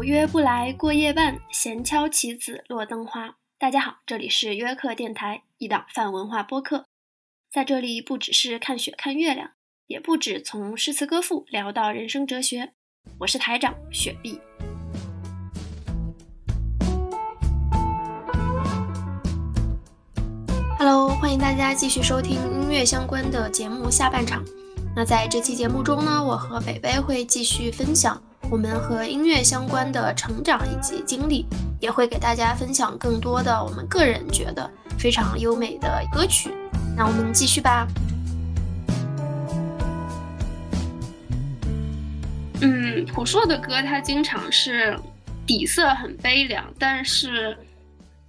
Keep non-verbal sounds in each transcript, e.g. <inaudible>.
有约不来过夜半，闲敲棋子落灯花。大家好，这里是约克电台，一档泛文化播客。在这里，不只是看雪看月亮，也不止从诗词歌赋聊到人生哲学。我是台长雪碧。Hello，欢迎大家继续收听音乐相关的节目下半场。那在这期节目中呢，我和北北会继续分享我们和音乐相关的成长以及经历，也会给大家分享更多的我们个人觉得非常优美的歌曲。那我们继续吧。嗯，朴树的歌他经常是底色很悲凉，但是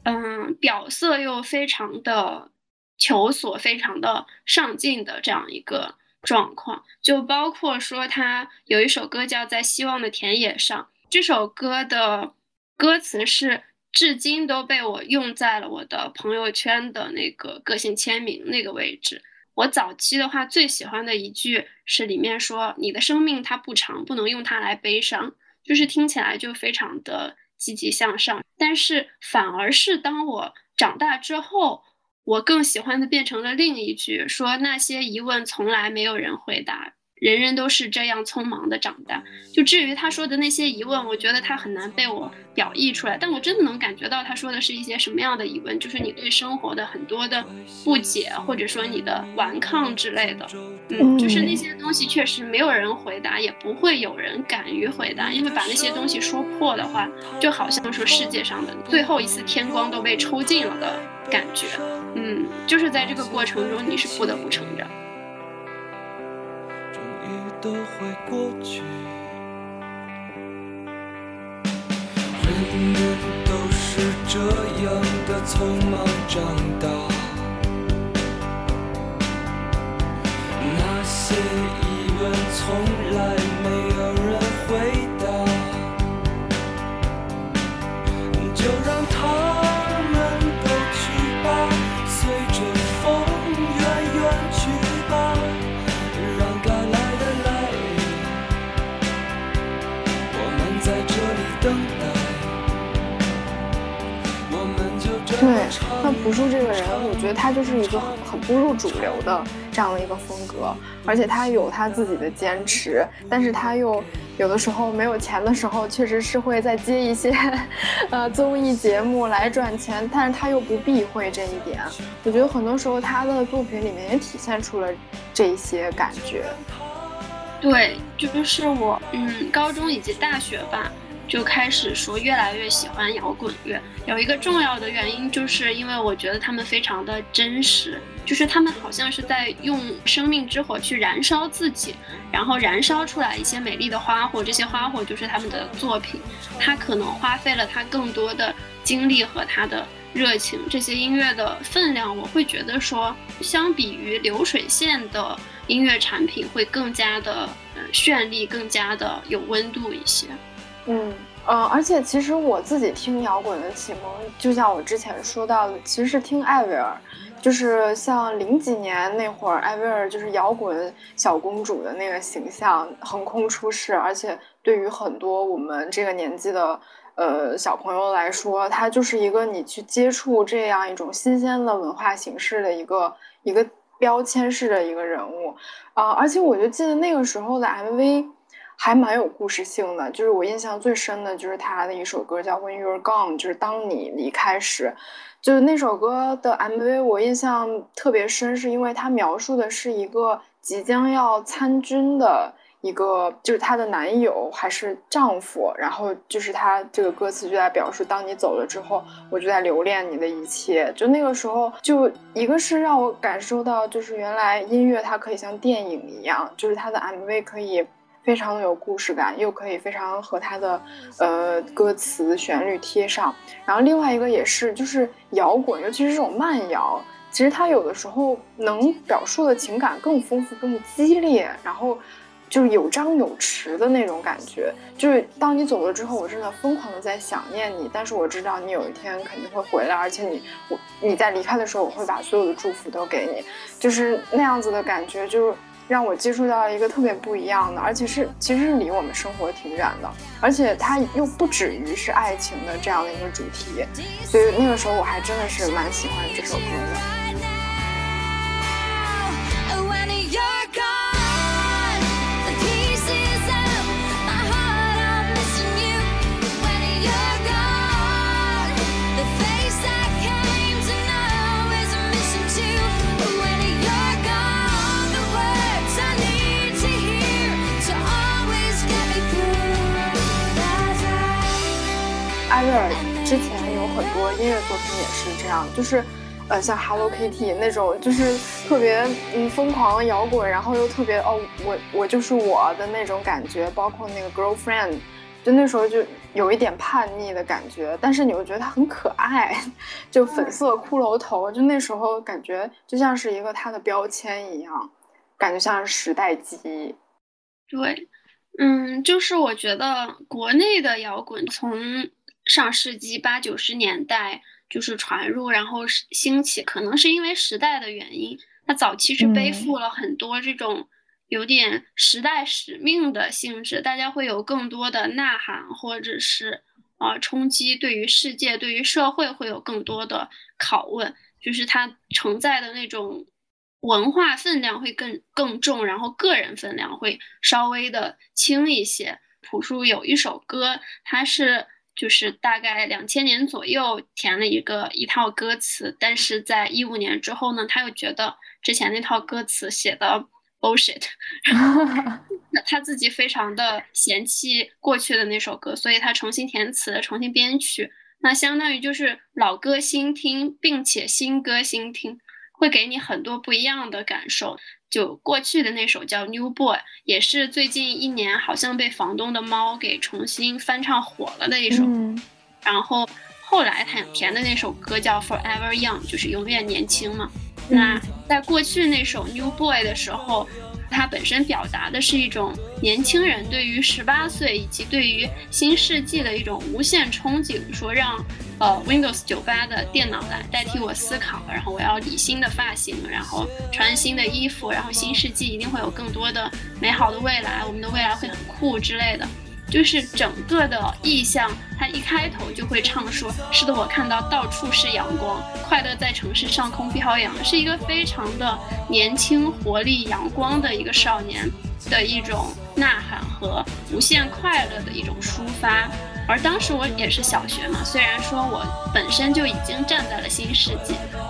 嗯，表色又非常的求索，非常的上进的这样一个。状况就包括说，他有一首歌叫《在希望的田野上》，这首歌的歌词是至今都被我用在了我的朋友圈的那个个性签名那个位置。我早期的话最喜欢的一句是里面说：“你的生命它不长，不能用它来悲伤。”就是听起来就非常的积极向上。但是反而是当我长大之后。我更喜欢的变成了另一句，说那些疑问从来没有人回答，人人都是这样匆忙的长大。就至于他说的那些疑问，我觉得他很难被我表意出来，但我真的能感觉到他说的是一些什么样的疑问，就是你对生活的很多的不解，或者说你的顽抗之类的。嗯，就是那些东西确实没有人回答，也不会有人敢于回答，因为把那些东西说破的话，就好像说世界上的最后一丝天光都被抽尽了的感觉。嗯，就是在这个过程中，你是不得不成长。终于都会过去。人们都是这样的匆忙长大，那些朴树这个人，我觉得他就是一个很很不入主流的这样的一个风格，而且他有他自己的坚持，但是他又有的时候没有钱的时候，确实是会再接一些呃综艺节目来赚钱，但是他又不避讳这一点。我觉得很多时候他的作品里面也体现出了这些感觉。对，就是我，嗯，高中以及大学吧。就开始说越来越喜欢摇滚乐，有一个重要的原因，就是因为我觉得他们非常的真实，就是他们好像是在用生命之火去燃烧自己，然后燃烧出来一些美丽的花火，这些花火就是他们的作品，他可能花费了他更多的精力和他的热情，这些音乐的分量，我会觉得说，相比于流水线的音乐产品，会更加的呃绚丽，更加的有温度一些。嗯呃，而且其实我自己听摇滚的启蒙，就像我之前说到的，其实是听艾薇儿，就是像零几年那会儿，艾薇儿就是摇滚小公主的那个形象横空出世，而且对于很多我们这个年纪的呃小朋友来说，她就是一个你去接触这样一种新鲜的文化形式的一个一个标签式的一个人物啊，而且我就记得那个时候的 MV。还蛮有故事性的，就是我印象最深的就是他的一首歌叫《When You're Gone》，就是当你离开时，就是那首歌的 MV，我印象特别深，是因为它描述的是一个即将要参军的一个，就是她的男友还是丈夫，然后就是他这个歌词就在表示，当你走了之后，我就在留恋你的一切。就那个时候，就一个是让我感受到，就是原来音乐它可以像电影一样，就是它的 MV 可以。非常的有故事感，又可以非常和他的呃歌词旋律贴上。然后另外一个也是，就是摇滚，尤其是这种慢摇，其实它有的时候能表述的情感更丰富、更激烈，然后就是有张有弛的那种感觉。就是当你走了之后，我真的疯狂的在想念你，但是我知道你有一天肯定会回来，而且你我你在离开的时候，我会把所有的祝福都给你，就是那样子的感觉，就是。让我接触到一个特别不一样的，而且是其实是离我们生活挺远的，而且它又不止于是爱情的这样的一个主题，所以那个时候我还真的是蛮喜欢这首歌的。多音乐作品也是这样，就是，呃，像 Hello Kitty 那种，就是特别嗯疯狂摇滚，然后又特别哦，我我就是我的那种感觉，包括那个 Girlfriend，就那时候就有一点叛逆的感觉，但是你又觉得他很可爱，就粉色骷髅头，就那时候感觉就像是一个他的标签一样，感觉像是时代记忆。对，嗯，就是我觉得国内的摇滚从。上世纪八九十年代就是传入，然后兴起，可能是因为时代的原因。它早期是背负了很多这种有点时代使命的性质，大家会有更多的呐喊，或者是啊冲击，对于世界、对于社会会有更多的拷问，就是它承载的那种文化分量会更更重，然后个人分量会稍微的轻一些。朴树有一首歌，它是。就是大概两千年左右填了一个一套歌词，但是在一五年之后呢，他又觉得之前那套歌词写的 bullshit，然后 <laughs> 他自己非常的嫌弃过去的那首歌，所以他重新填词，重新编曲，那相当于就是老歌新听，并且新歌新听，会给你很多不一样的感受。就过去的那首叫《New Boy》，也是最近一年好像被房东的猫给重新翻唱火了的一首。然后后来他填的那首歌叫《Forever Young》，就是永远年轻嘛。那在过去那首《New Boy》的时候。它本身表达的是一种年轻人对于十八岁以及对于新世纪的一种无限憧憬，说让呃 Windows 九八的电脑来代替我思考，然后我要理新的发型，然后穿新的衣服，然后新世纪一定会有更多的美好的未来，我们的未来会很酷之类的。就是整个的意象，他一开头就会唱说：“是的，我看到到处是阳光，快乐在城市上空飘扬。”是一个非常的年轻、活力、阳光的一个少年的一种呐喊和无限快乐的一种抒发。而当时我也是小学嘛，虽然说我本身就已经站在了新世纪，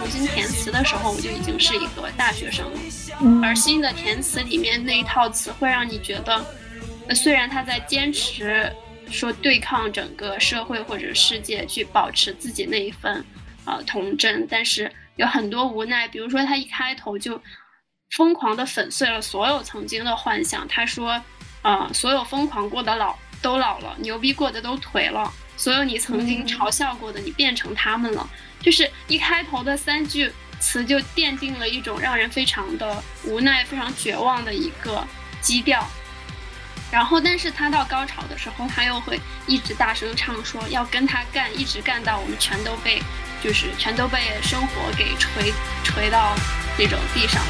重新填词的时候，我就已经是一个大学生了。而新的填词里面那一套词，会让你觉得，虽然他在坚持说对抗整个社会或者世界，去保持自己那一份呃童真，但是有很多无奈。比如说他一开头就疯狂的粉碎了所有曾经的幻想。他说，呃，所有疯狂过的老都老了，牛逼过的都颓了。所有你曾经嘲笑过的，你变成他们了。就是一开头的三句词就奠定了一种让人非常的无奈、非常绝望的一个基调。然后，但是他到高潮的时候，他又会一直大声唱说要跟他干，一直干到我们全都被，就是全都被生活给锤锤到那种地上。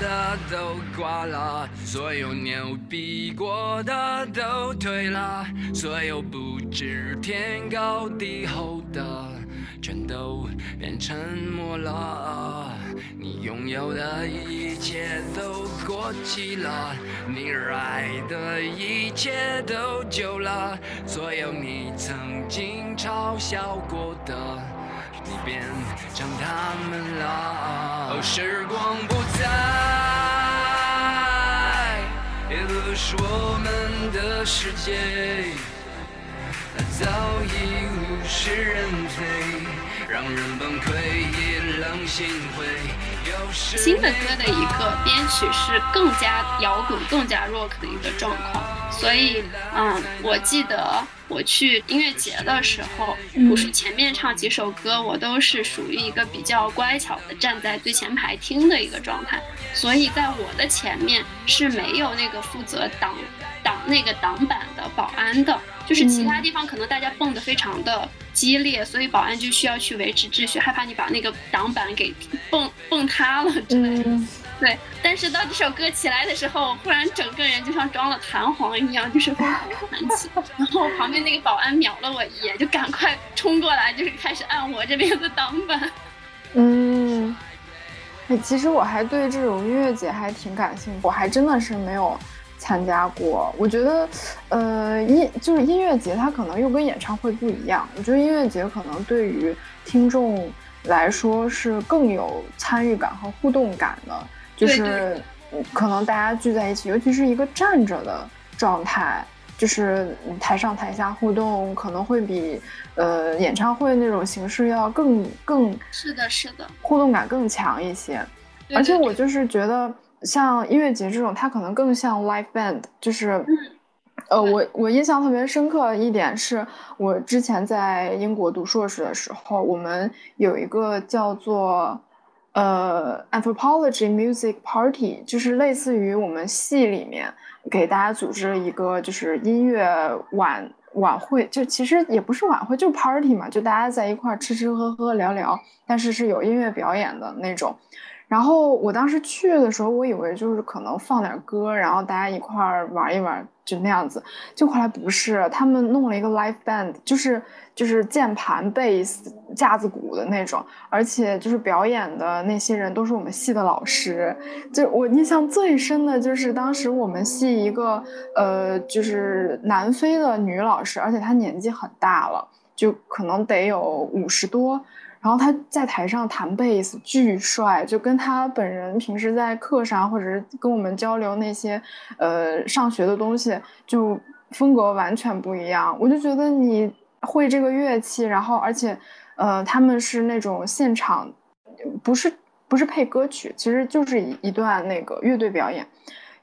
的都挂了，所有牛逼过的都退了，所有不知天高地厚的全都变沉默了。你拥有的一切都过期了，你热爱的一切都旧了，所有你曾经嘲笑过的。你变成他们了，哦，时光不再，也不是我们的世界，早已物是人非，让人崩溃。新的歌的一个编曲是更加摇滚、更加 rock 的一个状况，所以，嗯，我记得我去音乐节的时候，不是前面唱几首歌，我都是属于一个比较乖巧的站在最前排听的一个状态，所以在我的前面是没有那个负责挡挡那个挡板的保安的。就是其他地方可能大家蹦得非常的激烈，所以保安就需要去维持秩序，害怕你把那个挡板给蹦蹦塌了之类的。对，但是到这首歌起来的时候，忽然整个人就像装了弹簧一样，就是疯狂弹起。然后旁边那个保安瞄了我一眼，就赶快冲过来，就是开始按我这边的挡板。嗯，哎，其实我还对这种音乐节还挺感兴趣，我还真的是没有。参加过，我觉得，呃，音就是音乐节，它可能又跟演唱会不一样。我觉得音乐节可能对于听众来说是更有参与感和互动感的，就是可能大家聚在一起，尤其是一个站着的状态，就是台上台下互动，可能会比呃演唱会那种形式要更更是的，是的，互动感更强一些。而且我就是觉得。像音乐节这种，它可能更像 live band，就是，呃，我我印象特别深刻一点是，我之前在英国读硕士的时候，我们有一个叫做呃 anthropology music party，就是类似于我们系里面给大家组织了一个就是音乐晚晚会，就其实也不是晚会，就 party 嘛，就大家在一块吃吃喝喝聊聊，但是是有音乐表演的那种。然后我当时去的时候，我以为就是可能放点歌，然后大家一块儿玩一玩，就那样子。就后来不是，他们弄了一个 live band，就是就是键盘、贝斯、架子鼓的那种，而且就是表演的那些人都是我们系的老师。就我印象最深的就是当时我们系一个呃，就是南非的女老师，而且她年纪很大了，就可能得有五十多。然后他在台上弹贝斯，巨帅，就跟他本人平时在课上或者是跟我们交流那些，呃，上学的东西，就风格完全不一样。我就觉得你会这个乐器，然后而且，呃，他们是那种现场，不是不是配歌曲，其实就是一一段那个乐队表演，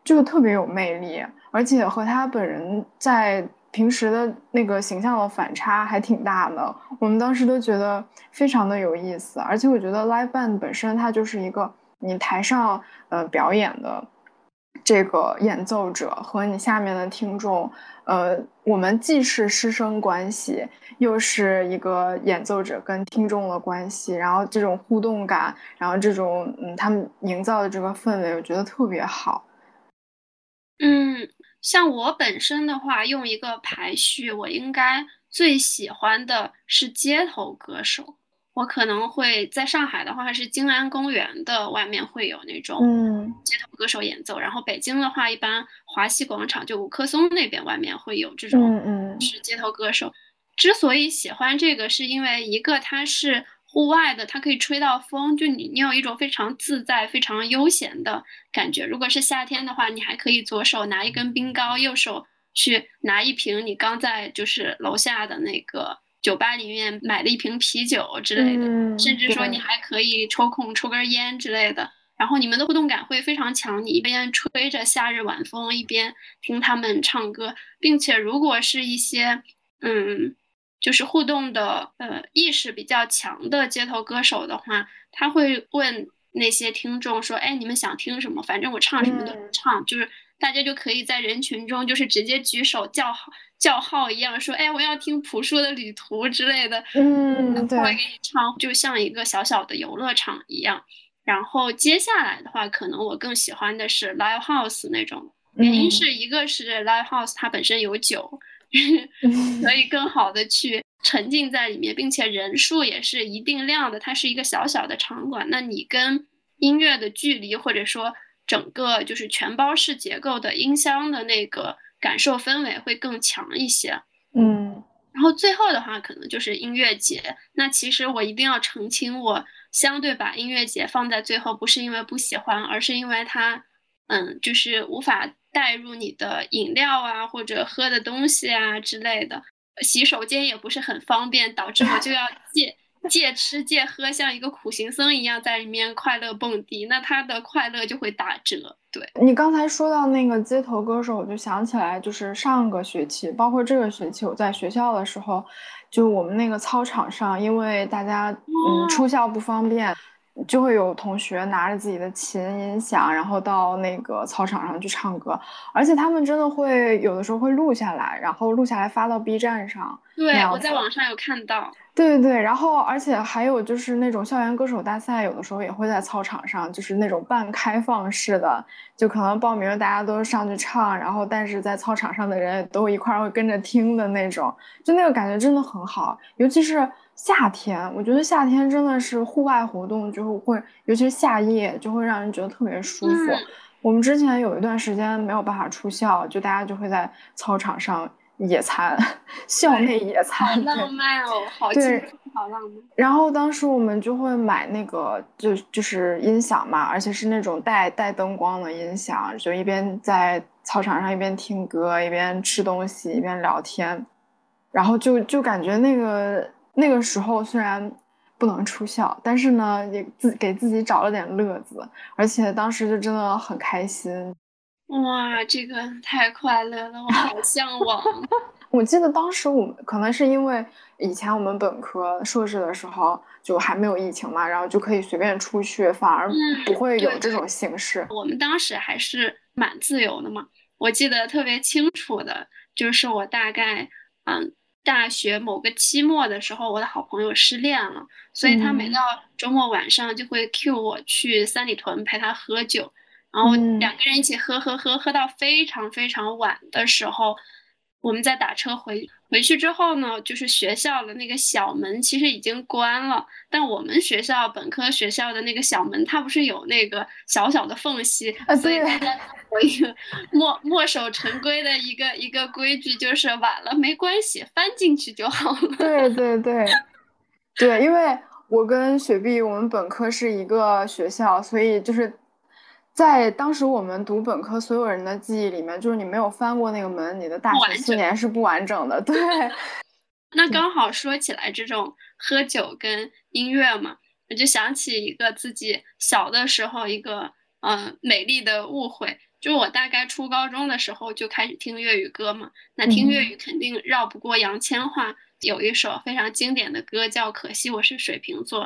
就特别有魅力，而且和他本人在。平时的那个形象的反差还挺大的，我们当时都觉得非常的有意思，而且我觉得 live band 本身它就是一个你台上呃表演的这个演奏者和你下面的听众，呃，我们既是师生关系，又是一个演奏者跟听众的关系，然后这种互动感，然后这种嗯他们营造的这个氛围，我觉得特别好，嗯。像我本身的话，用一个排序，我应该最喜欢的是街头歌手。我可能会在上海的话，是静安公园的外面会有那种嗯街头歌手演奏。然后北京的话，一般华西广场就五棵松那边外面会有这种是街头歌手。之所以喜欢这个，是因为一个它是。户外的，它可以吹到风，就你你有一种非常自在、非常悠闲的感觉。如果是夏天的话，你还可以左手拿一根冰糕，右手去拿一瓶你刚在就是楼下的那个酒吧里面买了一瓶啤酒之类的，甚至说你还可以抽空抽根烟之类的。然后你们的互动感会非常强，你一边吹着夏日晚风，一边听他们唱歌，并且如果是一些嗯。就是互动的，呃，意识比较强的街头歌手的话，他会问那些听众说：“哎，你们想听什么？反正我唱什么都唱。”就是大家就可以在人群中，就是直接举手叫号叫号一样，说：“哎，我要听朴树的旅途之类的。”嗯，对，会给你唱，就像一个小小的游乐场一样。然后接下来的话，可能我更喜欢的是 live house 那种，原因是一个是 live house 它本身有酒。<laughs> <laughs> 可以更好的去沉浸在里面，并且人数也是一定量的。它是一个小小的场馆，那你跟音乐的距离，或者说整个就是全包式结构的音箱的那个感受氛围会更强一些。嗯，然后最后的话，可能就是音乐节。那其实我一定要澄清，我相对把音乐节放在最后，不是因为不喜欢，而是因为它，嗯，就是无法。带入你的饮料啊，或者喝的东西啊之类的，洗手间也不是很方便，导致我就要借 <laughs> 借吃戒喝，像一个苦行僧一样在里面快乐蹦迪，那他的快乐就会打折。对你刚才说到那个街头歌手，我就想起来，就是上个学期，包括这个学期，我在学校的时候，就我们那个操场上，因为大家嗯出校不方便。就会有同学拿着自己的琴音响，然后到那个操场上去唱歌，而且他们真的会有的时候会录下来，然后录下来发到 B 站上。对，我在网上有看到。对对对，然后而且还有就是那种校园歌手大赛，有的时候也会在操场上，就是那种半开放式的，就可能报名大家都上去唱，然后但是在操场上的人都一块儿会跟着听的那种，就那个感觉真的很好，尤其是。夏天，我觉得夏天真的是户外活动就会，尤其是夏夜，就会让人觉得特别舒服。我们之前有一段时间没有办法出校，就大家就会在操场上野餐，校内野餐，浪漫哦，好对，好浪漫。然后当时我们就会买那个，就就是音响嘛，而且是那种带带灯光的音响，就一边在操场上一边听歌，一边吃东西，一边聊天，然后就就感觉那个。那个时候虽然不能出校，但是呢，也自给自己找了点乐子，而且当时就真的很开心。哇，这个太快乐了，我好向往。<laughs> 我记得当时我们可能是因为以前我们本科、硕士的时候就还没有疫情嘛，然后就可以随便出去，反而不会有这种形式。我们当时还是蛮自由的嘛，我记得特别清楚的就是我大概嗯。大学某个期末的时候，我的好朋友失恋了，所以他每到周末晚上就会 cue 我去三里屯陪他喝酒，然后两个人一起喝喝喝，喝到非常非常晚的时候。我们再打车回回去之后呢，就是学校的那个小门其实已经关了，但我们学校本科学校的那个小门，它不是有那个小小的缝隙，所以大家有一个墨墨守成规的一个一个规矩，就是晚了没关系，翻进去就好了。<laughs> 对对对，对，因为我跟雪碧我们本科是一个学校，所以就是。在当时我们读本科，所有人的记忆里面，就是你没有翻过那个门，你的大学四年是不完整的。<laughs> 对，那刚好说起来这种喝酒跟音乐嘛，我就想起一个自己小的时候一个嗯美丽的误会，就我大概初高中的时候就开始听粤语歌嘛，那听粤语肯定绕不过杨千嬅有一首非常经典的歌叫《可惜我是水瓶座》，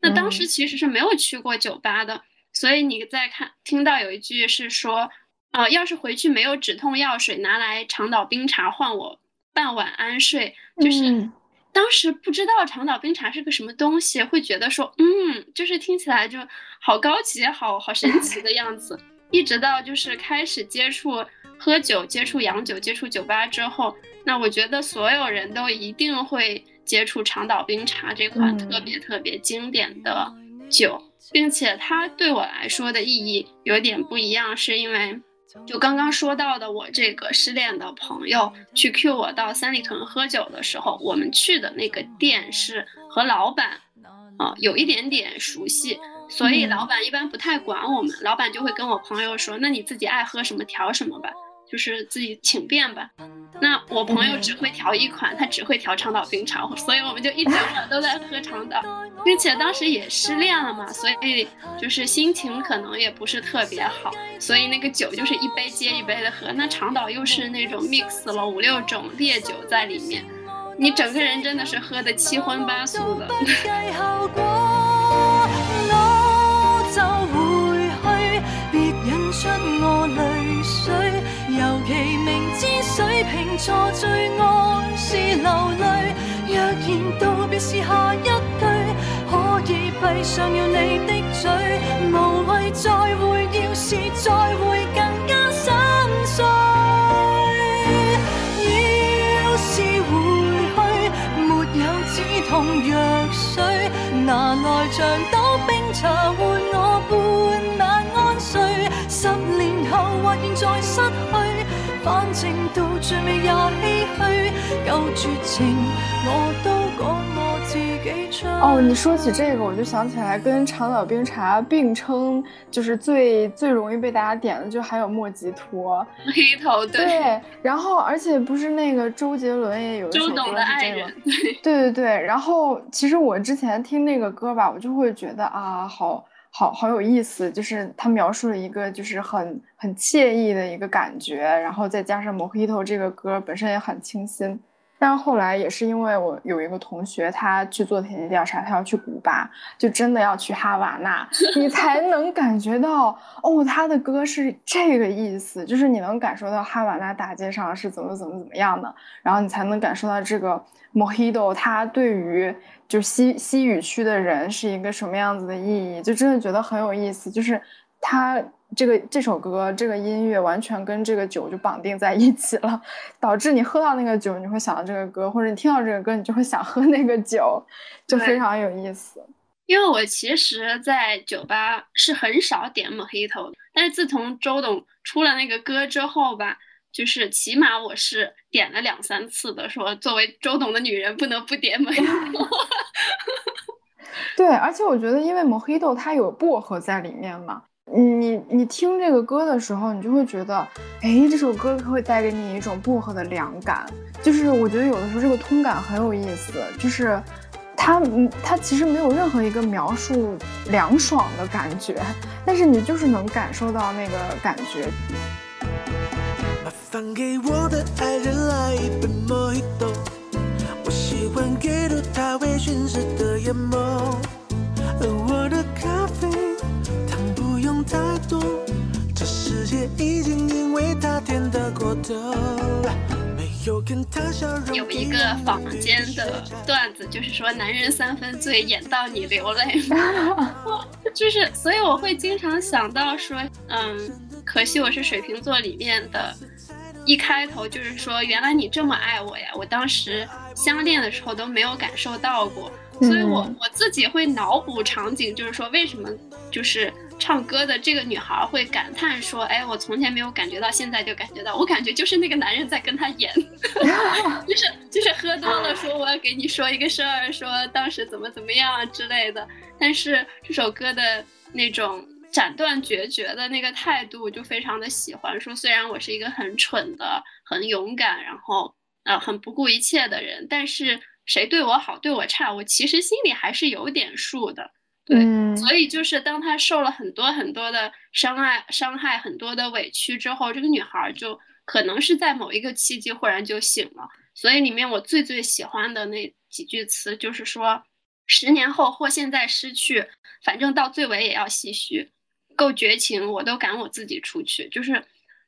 那当时其实是没有去过酒吧的。所以你在看，听到有一句是说，呃，要是回去没有止痛药水，拿来长岛冰茶换我半晚安睡。就是当时不知道长岛冰茶是个什么东西，会觉得说，嗯，就是听起来就好高级、好好神奇的样子。一直到就是开始接触喝酒、接触洋酒、接触酒吧之后，那我觉得所有人都一定会接触长岛冰茶这款特别特别经典的酒。并且它对我来说的意义有点不一样，是因为就刚刚说到的，我这个失恋的朋友去 Q 我到三里屯喝酒的时候，我们去的那个店是和老板，啊有一点点熟悉，所以老板一般不太管我们，老板就会跟我朋友说，那你自己爱喝什么调什么吧。就是自己请便吧。那我朋友只会调一款，他只会调长岛冰茶，所以我们就一整晚都在喝长岛，并且当时也失恋了嘛，所以就是心情可能也不是特别好，所以那个酒就是一杯接一杯的喝。那长岛又是那种 mix 了五六种烈酒在里面，你整个人真的是喝的七荤八素的。<laughs> 别引出我泪水尤其明知水瓶座最爱是流泪，若然道别是下一句，可以闭上了你的嘴，无谓再会，要是再会更加心碎。要是回去没有止痛药水，拿来像倒冰茶换我现在失去。反正到最尾也唏嘘，够绝情，我都讲我自己出。哦，你说起这个，我就想起来跟长岛冰茶并称，就是最最容易被大家点的，就还有莫吉托、黑头，对。然后，而且不是那个周杰伦也有一首歌是这个，对对对。然后，其实我之前听那个歌吧，我就会觉得啊，好好好有意思，就是他描述了一个就是很很惬意的一个感觉，然后再加上 mojito 这个歌本身也很清新。但是后来也是因为我有一个同学，他去做田野调查，他要去古巴，就真的要去哈瓦那，你才能感觉到哦，他的歌是这个意思，就是你能感受到哈瓦那大街上是怎么怎么怎么样的，然后你才能感受到这个 Mojito 它对于就西西语区的人是一个什么样子的意义，就真的觉得很有意思，就是他。这个这首歌，这个音乐完全跟这个酒就绑定在一起了，导致你喝到那个酒，你会想到这个歌，或者你听到这个歌，你就会想喝那个酒，就非常有意思。因为我其实，在酒吧是很少点 Mojito，但是自从周董出了那个歌之后吧，就是起码我是点了两三次的，说作为周董的女人不能不点 Mojito。<laughs> 对，而且我觉得，因为 Mojito 它有薄荷在里面嘛。你你听这个歌的时候，你就会觉得，哎，这首歌会带给你一种薄荷的凉感。就是我觉得有的时候这个通感很有意思，就是它它其实没有任何一个描述凉爽的感觉，但是你就是能感受到那个感觉。麻烦给我的爱人来一杯莫吉托，我喜欢给了他微醺时的眼眸，而我的咖啡。太多，这世界已经因为他甜得过头。有一个坊间的段子，就是说男人三分醉，演到你流泪。<laughs> 就是，所以我会经常想到说，嗯，可惜我是水瓶座里面的，一开头就是说，原来你这么爱我呀！我当时相恋的时候都没有感受到过，所以我我自己会脑补场景，就是说为什么就是。唱歌的这个女孩会感叹说：“哎，我从前没有感觉到，现在就感觉到。我感觉就是那个男人在跟她演，<laughs> 就是就是喝多了说我要给你说一个事儿，说当时怎么怎么样之类的。但是这首歌的那种斩断决绝的那个态度就非常的喜欢。说虽然我是一个很蠢的、很勇敢，然后呃很不顾一切的人，但是谁对我好对我差，我其实心里还是有点数的。”对，所以就是当他受了很多很多的伤害、伤害很多的委屈之后，这个女孩就可能是在某一个契机忽然就醒了。所以里面我最最喜欢的那几句词就是说：十年后或现在失去，反正到最尾也要唏嘘。够绝情，我都赶我自己出去。就是，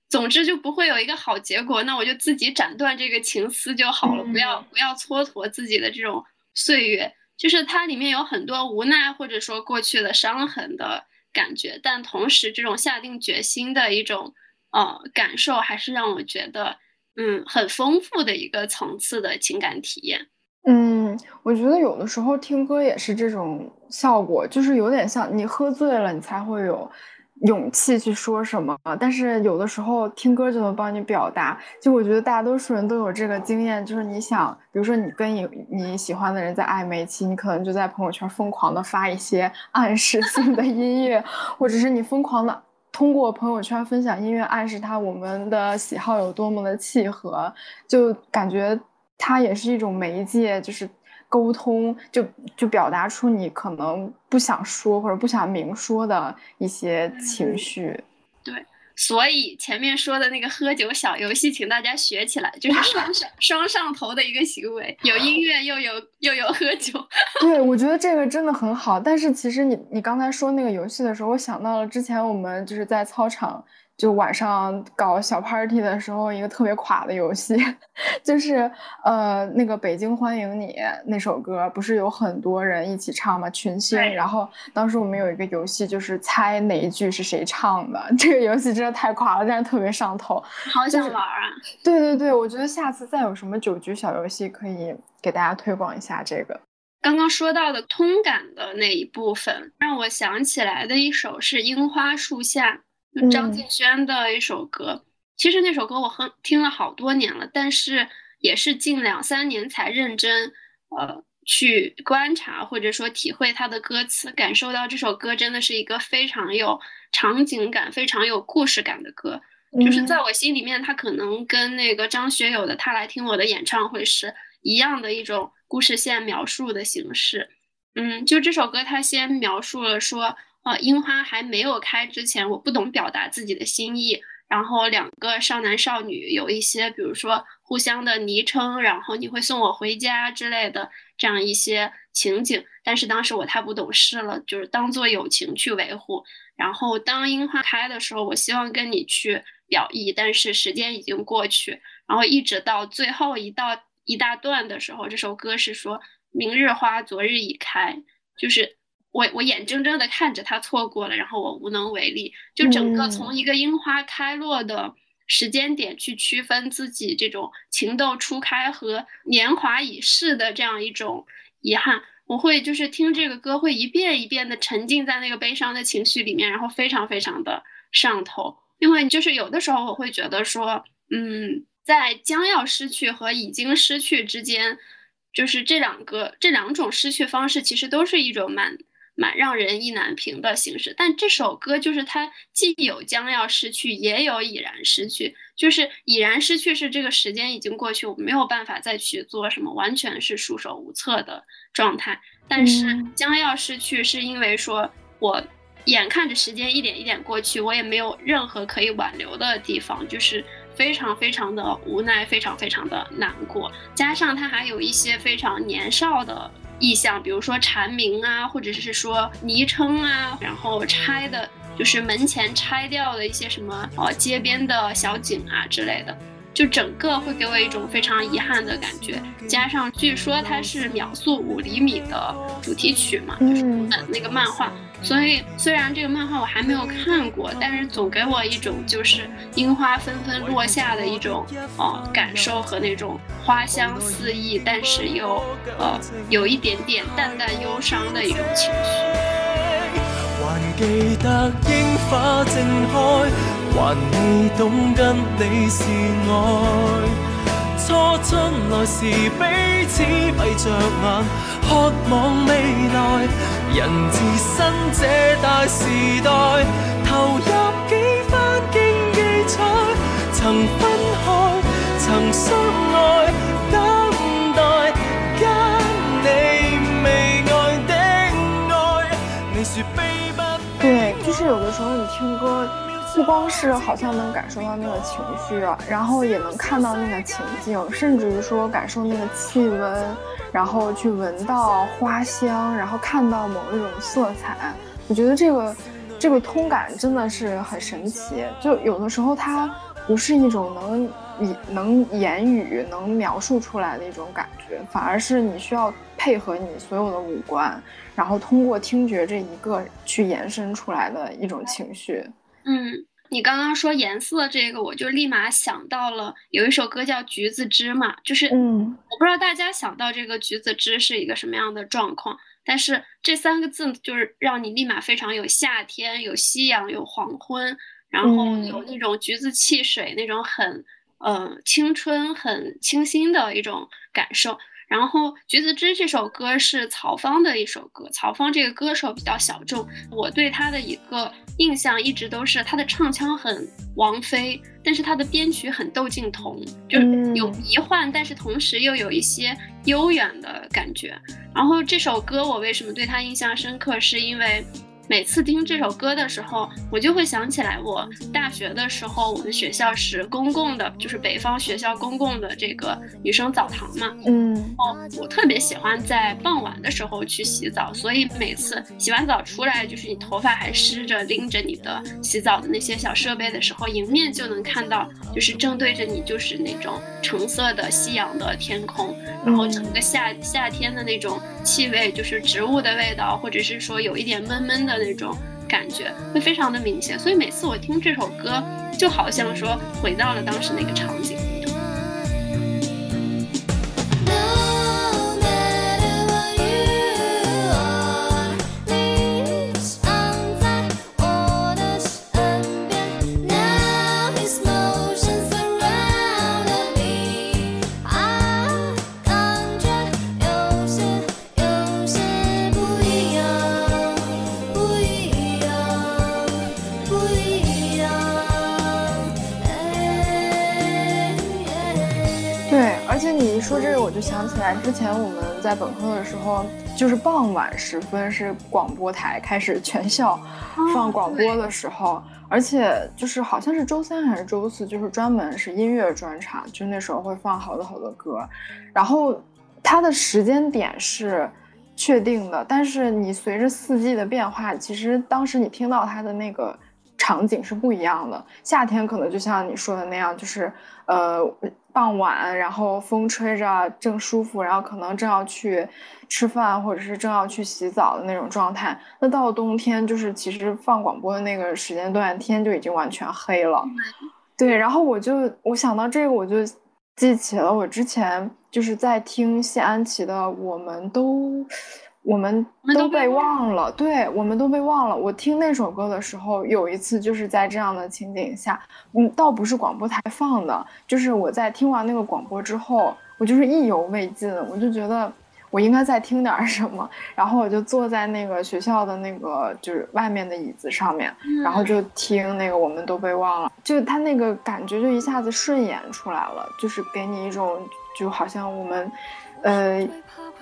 总之就不会有一个好结果。那我就自己斩断这个情丝就好了，不要不要蹉跎自己的这种岁月。就是它里面有很多无奈，或者说过去的伤痕的感觉，但同时这种下定决心的一种呃感受，还是让我觉得嗯很丰富的一个层次的情感体验。嗯，我觉得有的时候听歌也是这种效果，就是有点像你喝醉了，你才会有。勇气去说什么，但是有的时候听歌就能帮你表达。就我觉得大多数人都有这个经验，就是你想，比如说你跟你你喜欢的人在暧昧期，你可能就在朋友圈疯狂的发一些 <laughs> 暗示性的音乐，或者是你疯狂的通过朋友圈分享音乐，暗示他我们的喜好有多么的契合，就感觉它也是一种媒介，就是。沟通就就表达出你可能不想说或者不想明说的一些情绪，对，所以前面说的那个喝酒小游戏，请大家学起来，就是 <laughs> 双上双上头的一个行为，有音乐又有又有喝酒。<laughs> 对，我觉得这个真的很好。但是其实你你刚才说那个游戏的时候，我想到了之前我们就是在操场。就晚上搞小 party 的时候，一个特别垮的游戏，<laughs> 就是呃那个《北京欢迎你》那首歌，不是有很多人一起唱吗？群星。然后当时我们有一个游戏，就是猜哪一句是谁唱的。<laughs> 这个游戏真的太垮了，但是特别上头，好想玩啊！对对对，我觉得下次再有什么酒局小游戏，可以给大家推广一下这个。刚刚说到的通感的那一部分，让我想起来的一首是《樱花树下》。张敬轩的一首歌，其实那首歌我很听了好多年了，但是也是近两三年才认真呃去观察或者说体会他的歌词，感受到这首歌真的是一个非常有场景感、非常有故事感的歌。就是在我心里面，它可能跟那个张学友的《他来听我的演唱会》是一样的一种故事线描述的形式。嗯，就这首歌，它先描述了说，呃，樱花还没有开之前，我不懂表达自己的心意。然后两个少男少女有一些，比如说互相的昵称，然后你会送我回家之类的这样一些情景。但是当时我太不懂事了，就是当做友情去维护。然后当樱花开的时候，我希望跟你去表意，但是时间已经过去。然后一直到最后一道一大段的时候，这首歌是说明日花昨日已开，就是。我我眼睁睁的看着他错过了，然后我无能为力。就整个从一个樱花开落的时间点去区分自己这种情窦初开和年华已逝的这样一种遗憾，我会就是听这个歌会一遍一遍的沉浸在那个悲伤的情绪里面，然后非常非常的上头。因为就是有的时候我会觉得说，嗯，在将要失去和已经失去之间，就是这两个这两种失去方式，其实都是一种蛮。蛮让人意难平的形式，但这首歌就是它既有将要失去，也有已然失去。就是已然失去是这个时间已经过去，我没有办法再去做什么，完全是束手无策的状态。但是将要失去是因为说我眼看着时间一点一点过去，我也没有任何可以挽留的地方，就是非常非常的无奈，非常非常的难过。加上他还有一些非常年少的。意象，比如说蝉鸣啊，或者是说昵称啊，然后拆的，就是门前拆掉的一些什么哦，街边的小景啊之类的，就整个会给我一种非常遗憾的感觉。加上据说它是秒速五厘米的主题曲嘛，就是那个漫画。所以，虽然这个漫画我还没有看过，但是总给我一种就是樱花纷纷落下的一种呃感受和那种花香四溢，但是又呃有一点点淡淡忧伤的一种情绪。还记得樱花正开，还未懂跟你是爱。初春来时彼此闭着眼，渴望未来。人自身这大时代，投入几番竞技彩，曾分开，曾相爱，等待跟你未爱的爱。你说悲不？对，就是有的时候你听歌，不光是好像能感受到那个情绪啊，然后也能看到那个情境，甚至于说感受那个气温。然后去闻到花香，然后看到某一种色彩，我觉得这个这个通感真的是很神奇。就有的时候它不是一种能以能言语能描述出来的一种感觉，反而是你需要配合你所有的五官，然后通过听觉这一个去延伸出来的一种情绪。嗯。你刚刚说颜色这个，我就立马想到了有一首歌叫《橘子汁》嘛，就是，嗯，我不知道大家想到这个橘子汁是一个什么样的状况，但是这三个字就是让你立马非常有夏天、有夕阳、有黄昏，然后有那种橘子汽水那种很，呃，青春、很清新的一种感受。然后《橘子汁》这首歌是曹芳的一首歌，曹芳这个歌手比较小众，我对他的一个印象一直都是他的唱腔很王菲，但是他的编曲很窦靖童，就有迷幻，但是同时又有一些悠远的感觉。然后这首歌我为什么对他印象深刻，是因为。每次听这首歌的时候，我就会想起来我大学的时候，我们学校是公共的，就是北方学校公共的这个女生澡堂嘛。嗯，哦，我特别喜欢在傍晚的时候去洗澡，所以每次洗完澡出来，就是你头发还湿着，拎着你的洗澡的那些小设备的时候，迎面就能看到，就是正对着你就是那种橙色的夕阳的天空，然后整个夏夏天的那种气味，就是植物的味道，或者是说有一点闷闷的。那种感觉会非常的明显，所以每次我听这首歌，就好像说回到了当时那个场景。就想起来之前我们在本科的时候，就是傍晚时分是广播台开始全校放广播的时候，而且就是好像是周三还是周四，就是专门是音乐专场，就那时候会放好多好多歌，然后它的时间点是确定的，但是你随着四季的变化，其实当时你听到它的那个。场景是不一样的。夏天可能就像你说的那样，就是呃傍晚，然后风吹着正舒服，然后可能正要去吃饭或者是正要去洗澡的那种状态。那到了冬天，就是其实放广播的那个时间段，天就已经完全黑了。对，然后我就我想到这个，我就记起了我之前就是在听谢安琪的《我们都》。我们都被忘了，对，我们都被忘了。我听那首歌的时候，有一次就是在这样的情景下，嗯，倒不是广播台放的，就是我在听完那个广播之后，我就是意犹未尽，我就觉得我应该再听点什么，然后我就坐在那个学校的那个就是外面的椅子上面，然后就听那个我们都被忘了，就他那个感觉就一下子顺眼出来了，就是给你一种就好像我们，呃。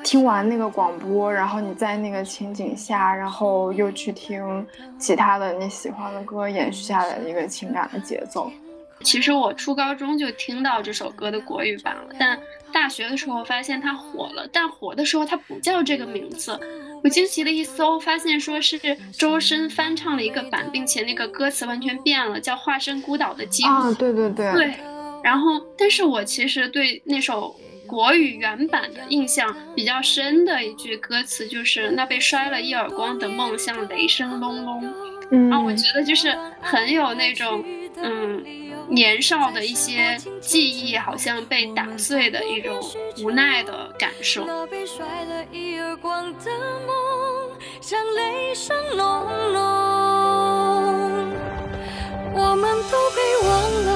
听完那个广播，然后你在那个情景下，然后又去听其他的你喜欢的歌，延续下来的一个情感的节奏。其实我初高中就听到这首歌的国语版了，但大学的时候发现它火了，但火的时候它不叫这个名字。我惊奇的一搜，发现说是周深翻唱了一个版，并且那个歌词完全变了，叫《化身孤岛的鲸》。啊，对对对。对。然后，但是我其实对那首。国语原版的印象比较深的一句歌词就是“那被摔了一耳光的梦像雷声隆隆”，嗯，啊，我觉得就是很有那种嗯年少的一些记忆好像被打碎的一种无奈的感受。那被摔了一耳光的梦像雷声隆隆，我们都被忘了，都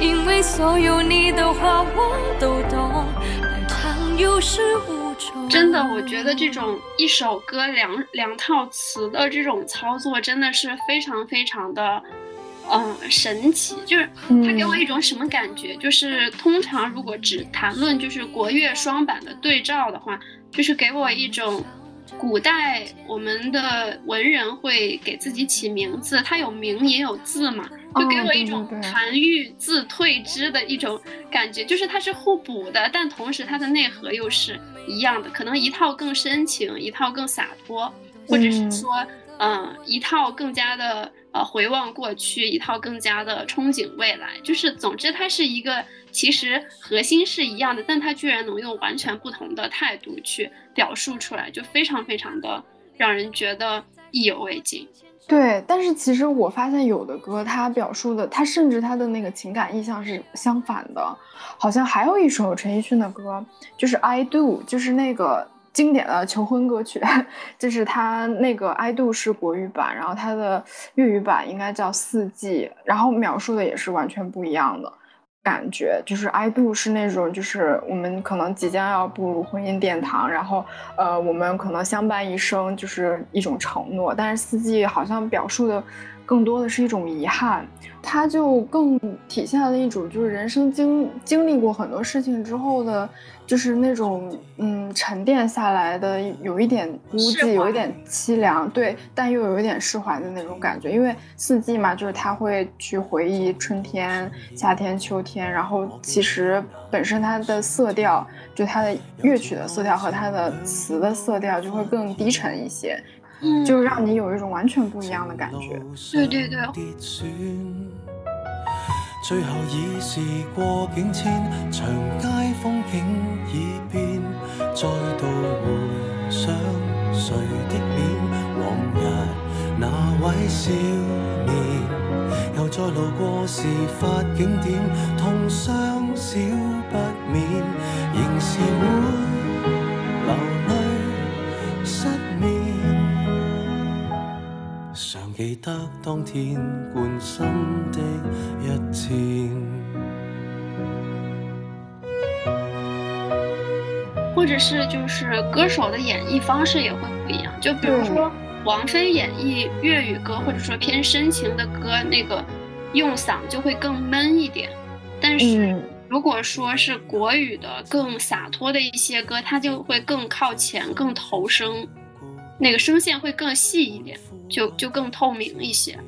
因为所有你的话我都懂。但常有始无终真的，我觉得这种一首歌两两套词的这种操作真的是非常非常的，嗯，神奇。就是它给我一种什么感觉？就是通常如果只谈论就是国乐双版的对照的话，就是给我一种。古代我们的文人会给自己起名字，它有名也有字嘛，就给我一种含郁自退之的一种感觉，就是它是互补的，但同时它的内核又是一样的，可能一套更深情，一套更洒脱，或者是说，嗯，一套更加的呃回望过去，一套更加的憧憬未来，就是总之它是一个。其实核心是一样的，但它居然能用完全不同的态度去表述出来，就非常非常的让人觉得意犹未尽。对，但是其实我发现有的歌，它表述的，它甚至它的那个情感意向是相反的。好像还有一首陈奕迅的歌，就是《I Do》，就是那个经典的求婚歌曲，<laughs> 就是他那个《I Do》是国语版，然后他的粤语版应该叫《四季》，然后描述的也是完全不一样的。感觉就是，I do 是那种，就是我们可能即将要步入婚姻殿堂，然后呃，我们可能相伴一生，就是一种承诺。但是四季好像表述的更多的是一种遗憾，它就更体现了一种就是人生经经历过很多事情之后的。就是那种嗯沉淀下来的，有一点孤寂，有一点凄凉，对，但又有一点释怀的那种感觉。因为四季嘛，就是他会去回忆春天、夏天、秋天，然后其实本身它的色调，就它的乐曲的色调和它的词的色调就会更低沉一些，就让你有一种完全不一样的感觉。对对对。最后已是过境迁，长街风景已变，再度回想谁的脸，往日那位少年，又再路过事发景点，痛伤少不免，仍是会留。得当天关心的一天。或者是就是歌手的演绎方式也会不一样，就比如说王菲演绎粤语歌，或者说偏深情的歌，那个用嗓就会更闷一点。但是如果说是国语的更洒脱的一些歌，它就会更靠前，更投声，那个声线会更细一点，就就更透明一些。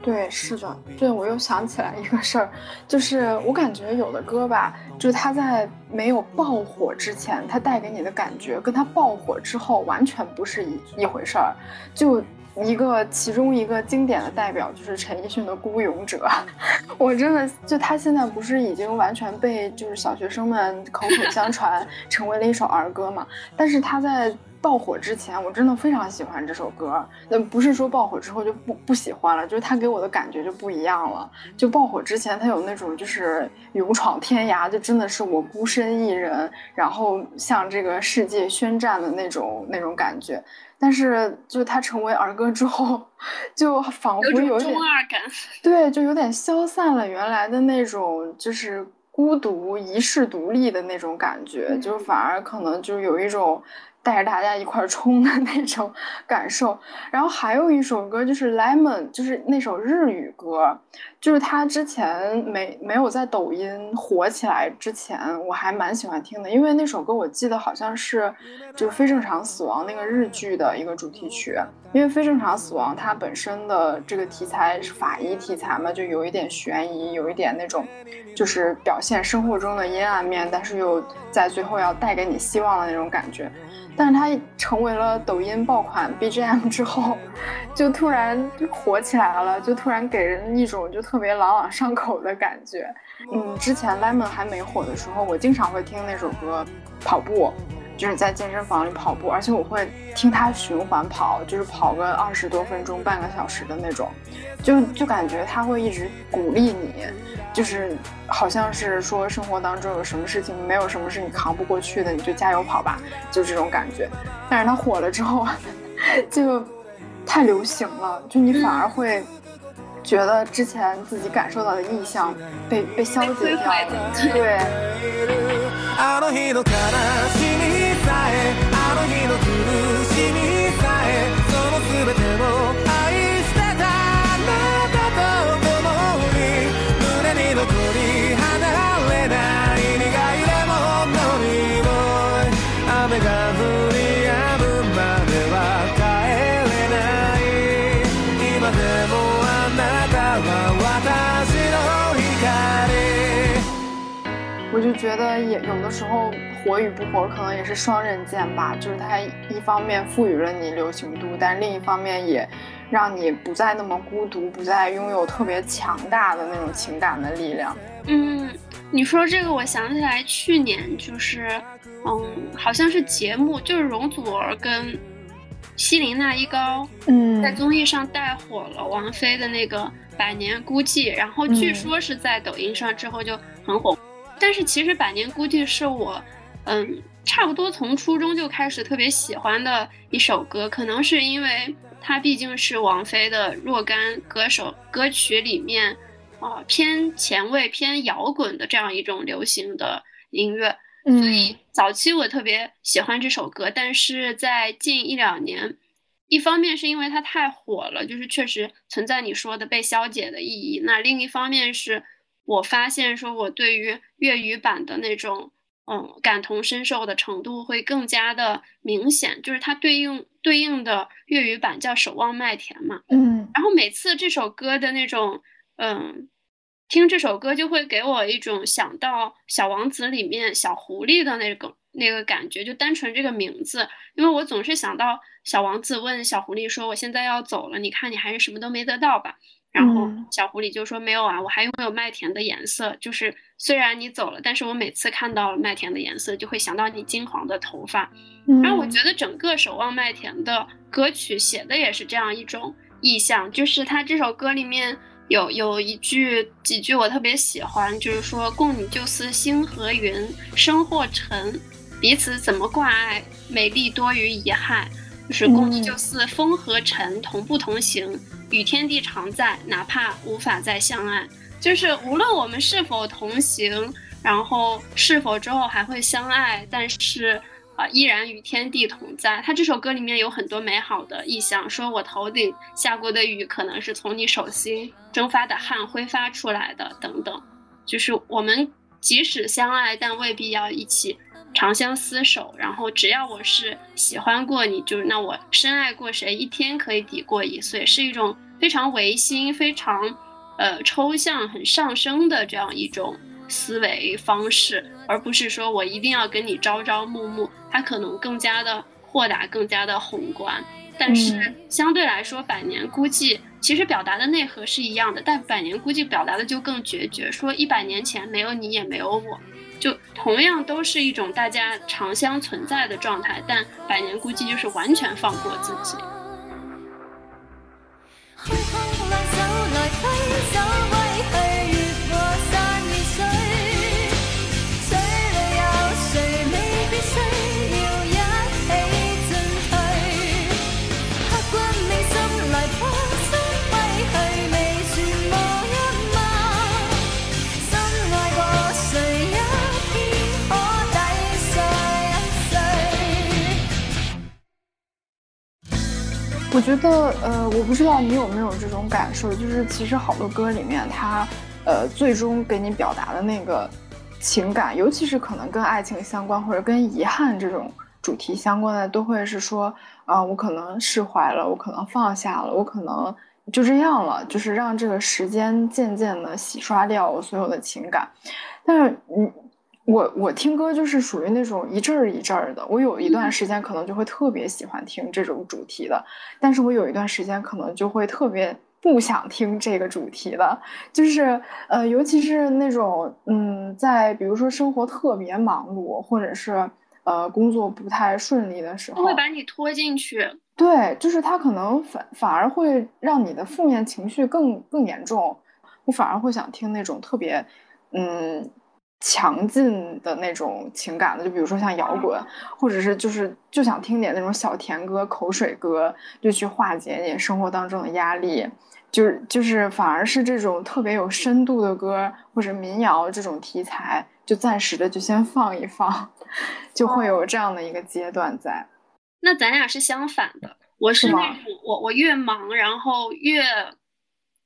对，是的，对我又想起来一个事儿，就是我感觉有的歌吧，就是它在没有爆火之前，它带给你的感觉，跟它爆火之后完全不是一一回事儿。就一个其中一个经典的代表就是陈奕迅的《孤勇者》，<laughs> 我真的就他现在不是已经完全被就是小学生们口口相传 <laughs> 成为了一首儿歌嘛？但是他在。爆火之前，我真的非常喜欢这首歌。那不是说爆火之后就不不喜欢了，就是它给我的感觉就不一样了。就爆火之前，它有那种就是勇闯天涯，就真的是我孤身一人，然后向这个世界宣战的那种那种感觉。但是，就它成为儿歌之后，就仿佛有点中二感，<laughs> 对，就有点消散了原来的那种就是孤独、遗世独立的那种感觉，就反而可能就有一种。带着大家一块冲的那种感受，然后还有一首歌就是《Lemon》，就是那首日语歌，就是他之前没没有在抖音火起来之前，我还蛮喜欢听的，因为那首歌我记得好像是就是《非正常死亡》那个日剧的一个主题曲，因为《非正常死亡》它本身的这个题材是法医题材嘛，就有一点悬疑，有一点那种就是表现生活中的阴暗面，但是又在最后要带给你希望的那种感觉。但是它成为了抖音爆款 BGM 之后，就突然火起来了，就突然给人一种就特别朗朗上口的感觉。嗯，之前 Lemon 还没火的时候，我经常会听那首歌跑步，就是在健身房里跑步，而且我会听它循环跑，就是跑个二十多分钟、半个小时的那种，就就感觉它会一直鼓励你。就是好像是说生活当中有什么事情，没有什么是你扛不过去的，你就加油跑吧，就这种感觉。但是它火了之后，<laughs> 就太流行了，就你反而会觉得之前自己感受到的意象被被消解掉了。对。<laughs> さえあの日の苦しみさえその全てを愛してたあなたと共に胸に残り離れない苦いレモンの匂い雨が降り止むまでは帰れない。今でもあなたは私の光。我就觉得也有的时候火与不火可能也是双刃剑吧，就是它一方面赋予了你流行度，但另一方面也让你不再那么孤独，不再拥有特别强大的那种情感的力量。嗯，你说这个，我想起来去年就是，嗯，好像是节目，就是容祖儿跟希林娜依高，嗯，在综艺上带火了王菲的那个《百年孤寂》，然后据说是在抖音上之后就很火。但是其实《百年孤寂》是我，嗯，差不多从初中就开始特别喜欢的一首歌，可能是因为它毕竟是王菲的若干歌手歌曲里面，啊，偏前卫、偏摇滚的这样一种流行的音乐，所以早期我特别喜欢这首歌。但是在近一两年，一方面是因为它太火了，就是确实存在你说的被消解的意义；那另一方面是。我发现说，我对于粤语版的那种，嗯，感同身受的程度会更加的明显。就是它对应对应的粤语版叫《守望麦田》嘛，嗯，然后每次这首歌的那种，嗯，听这首歌就会给我一种想到《小王子》里面小狐狸的那个那个感觉，就单纯这个名字，因为我总是想到小王子问小狐狸说：“我现在要走了，你看你还是什么都没得到吧？”然后小狐狸就说：“没有啊，我还拥有麦田的颜色。就是虽然你走了，但是我每次看到麦田的颜色，就会想到你金黄的头发。然后我觉得整个《守望麦田》的歌曲写的也是这样一种意象。就是他这首歌里面有有一句几句我特别喜欢，就是说‘共你就似星和云，生或尘，彼此怎么挂碍？美丽多于遗憾。’就是‘共你就似风和尘，同步同行’。”与天地常在，哪怕无法再相爱。就是无论我们是否同行，然后是否之后还会相爱，但是啊，依然与天地同在。他这首歌里面有很多美好的意象，说我头顶下过的雨，可能是从你手心蒸发的汗挥发出来的，等等。就是我们即使相爱，但未必要一起长相厮守。然后只要我是喜欢过你，就是那我深爱过谁，一天可以抵过一岁，是一种非常唯心、非常。呃，抽象很上升的这样一种思维方式，而不是说我一定要跟你朝朝暮暮，它可能更加的豁达，更加的宏观。但是相对来说，《百年孤寂》其实表达的内核是一样的，但《百年估计》表达的就更决绝，说一百年前没有你也没有我，就同样都是一种大家长相存在的状态，但《百年孤寂》就是完全放过自己。我觉得，呃，我不知道你有没有这种感受，就是其实好多歌里面，它，呃，最终给你表达的那个情感，尤其是可能跟爱情相关或者跟遗憾这种主题相关的，都会是说，啊，我可能释怀了，我可能放下了，我可能就这样了，就是让这个时间渐渐的洗刷掉我所有的情感。但是，嗯。我我听歌就是属于那种一阵儿一阵儿的，我有一段时间可能就会特别喜欢听这种主题的，但是我有一段时间可能就会特别不想听这个主题的，就是呃，尤其是那种嗯，在比如说生活特别忙碌，或者是呃工作不太顺利的时候，会把你拖进去。对，就是它可能反反而会让你的负面情绪更更严重，我反而会想听那种特别嗯。强劲的那种情感的，就比如说像摇滚，或者是就是就想听点那种小甜歌、口水歌，就去化解你生活当中的压力。就是就是反而是这种特别有深度的歌或者民谣这种题材，就暂时的就先放一放，<laughs> 就会有这样的一个阶段在。那咱俩是相反的，我是那种我我越忙，然后越。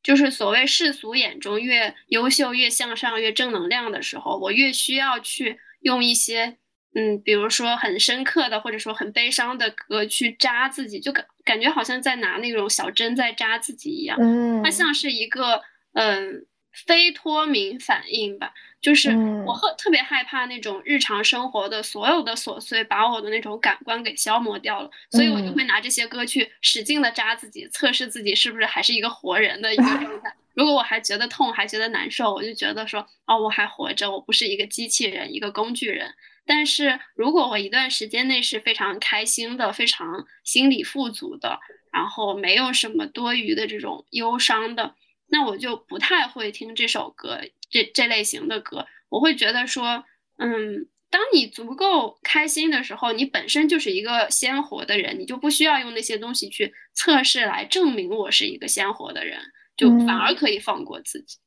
就是所谓世俗眼中越优秀、越向上、越正能量的时候，我越需要去用一些，嗯，比如说很深刻的，或者说很悲伤的歌去扎自己，就感感觉好像在拿那种小针在扎自己一样。嗯，它像是一个，嗯。非脱敏反应吧，就是我特特别害怕那种日常生活的所有的琐碎把我的那种感官给消磨掉了，所以我就会拿这些歌去使劲的扎自己，测试自己是不是还是一个活人的一个状态。<laughs> 如果我还觉得痛，还觉得难受，我就觉得说哦，我还活着，我不是一个机器人，一个工具人。但是如果我一段时间内是非常开心的，非常心理富足的，然后没有什么多余的这种忧伤的。那我就不太会听这首歌，这这类型的歌，我会觉得说，嗯，当你足够开心的时候，你本身就是一个鲜活的人，你就不需要用那些东西去测试来证明我是一个鲜活的人，就反而可以放过自己。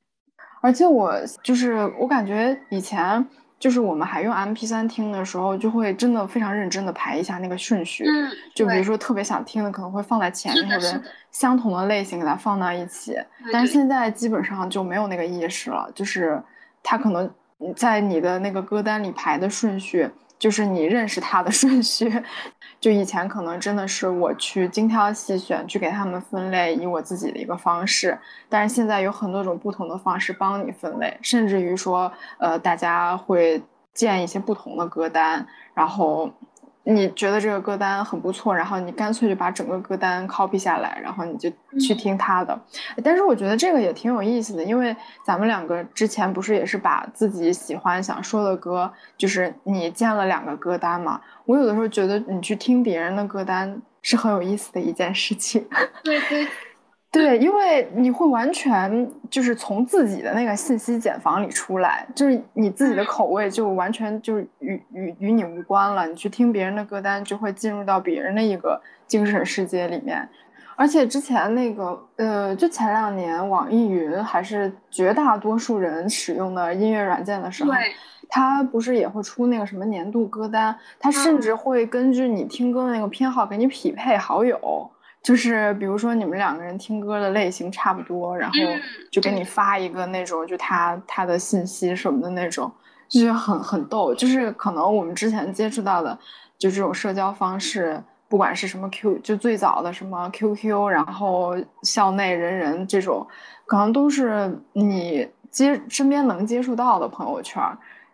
而且我就是我感觉以前。就是我们还用 M P 三听的时候，就会真的非常认真的排一下那个顺序。嗯，就比如说特别想听的，可能会放在前面，或者相同的类型给它放到一起。但是现在基本上就没有那个意识了，就是它可能在你的那个歌单里排的顺序。就是你认识他的 <laughs> 顺序，就以前可能真的是我去精挑细选，去给他们分类，以我自己的一个方式。但是现在有很多种不同的方式帮你分类，甚至于说，呃，大家会建一些不同的歌单，然后。你觉得这个歌单很不错，然后你干脆就把整个歌单 copy 下来，然后你就去听他的。但是我觉得这个也挺有意思的，因为咱们两个之前不是也是把自己喜欢想说的歌，就是你建了两个歌单嘛。我有的时候觉得你去听别人的歌单是很有意思的一件事情。对 <laughs> 对。对，因为你会完全就是从自己的那个信息茧房里出来，就是你自己的口味就完全就与与与你无关了。你去听别人的歌单，就会进入到别人的一个精神世界里面。而且之前那个呃，就前两年网易云还是绝大多数人使用的音乐软件的时候，它不是也会出那个什么年度歌单？它甚至会根据你听歌的那个偏好给你匹配好友，就是比如说你们两个人听歌的类型差不多，然后就给你发一个那种就他他的信息什么的那种，就是很很逗。就是可能我们之前接触到的就这种社交方式。不管是什么 Q，就最早的什么 QQ，然后校内人人这种，可能都是你接身边能接触到的朋友圈，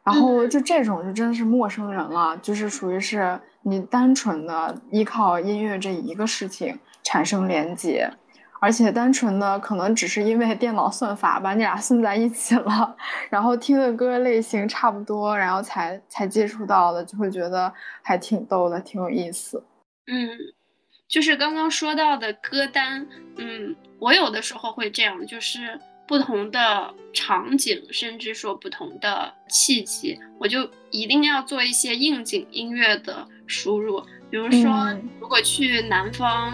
然后就这种就真的是陌生人了，就是属于是你单纯的依靠音乐这一个事情产生连接，而且单纯的可能只是因为电脑算法把你俩送在一起了，然后听的歌类型差不多，然后才才接触到的，就会觉得还挺逗的，挺有意思。嗯，就是刚刚说到的歌单，嗯，我有的时候会这样，就是不同的场景，甚至说不同的契机，我就一定要做一些应景音乐的输入。比如说，如果去南方，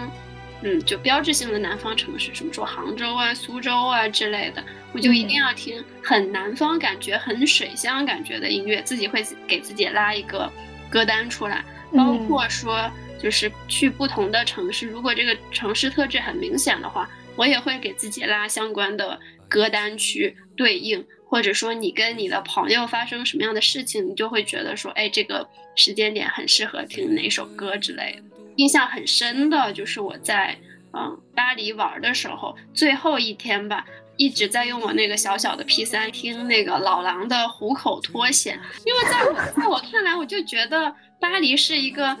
嗯，就标志性的南方城市，什么说杭州啊、苏州啊之类的，我就一定要听很南方感觉、很水乡感觉的音乐，自己会给自己拉一个歌单出来，包括说。就是去不同的城市，如果这个城市特质很明显的话，我也会给自己拉相关的歌单去对应，或者说你跟你的朋友发生什么样的事情，你就会觉得说，哎，这个时间点很适合听哪首歌之类的。印象很深的就是我在嗯巴黎玩的时候，最后一天吧，一直在用我那个小小的 P 三听那个老狼的《虎口脱险》，因为在我在我看来，我就觉得巴黎是一个。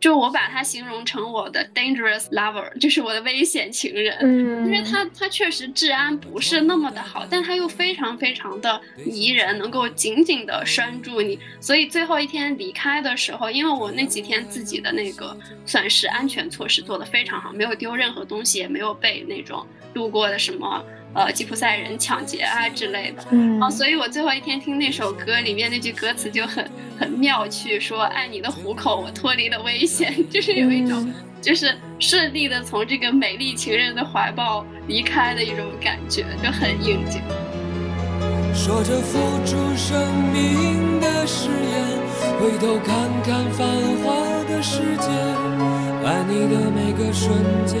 就我把他形容成我的 dangerous lover，就是我的危险情人，嗯，因为他他确实治安不是那么的好，但他又非常非常的迷人，能够紧紧的拴住你。所以最后一天离开的时候，因为我那几天自己的那个算是安全措施做得非常好，没有丢任何东西，也没有被那种路过的什么。呃，吉普赛人抢劫啊之类的，嗯，所以我最后一天听那首歌里面那句歌词就很很妙趣，说爱你的虎口，我脱离了危险，<laughs> 就是有一种就是顺利的从这个美丽情人的怀抱离开的一种感觉，就很应景。说着付出生命的誓言，回头看看繁华的世界，爱你的每个瞬间。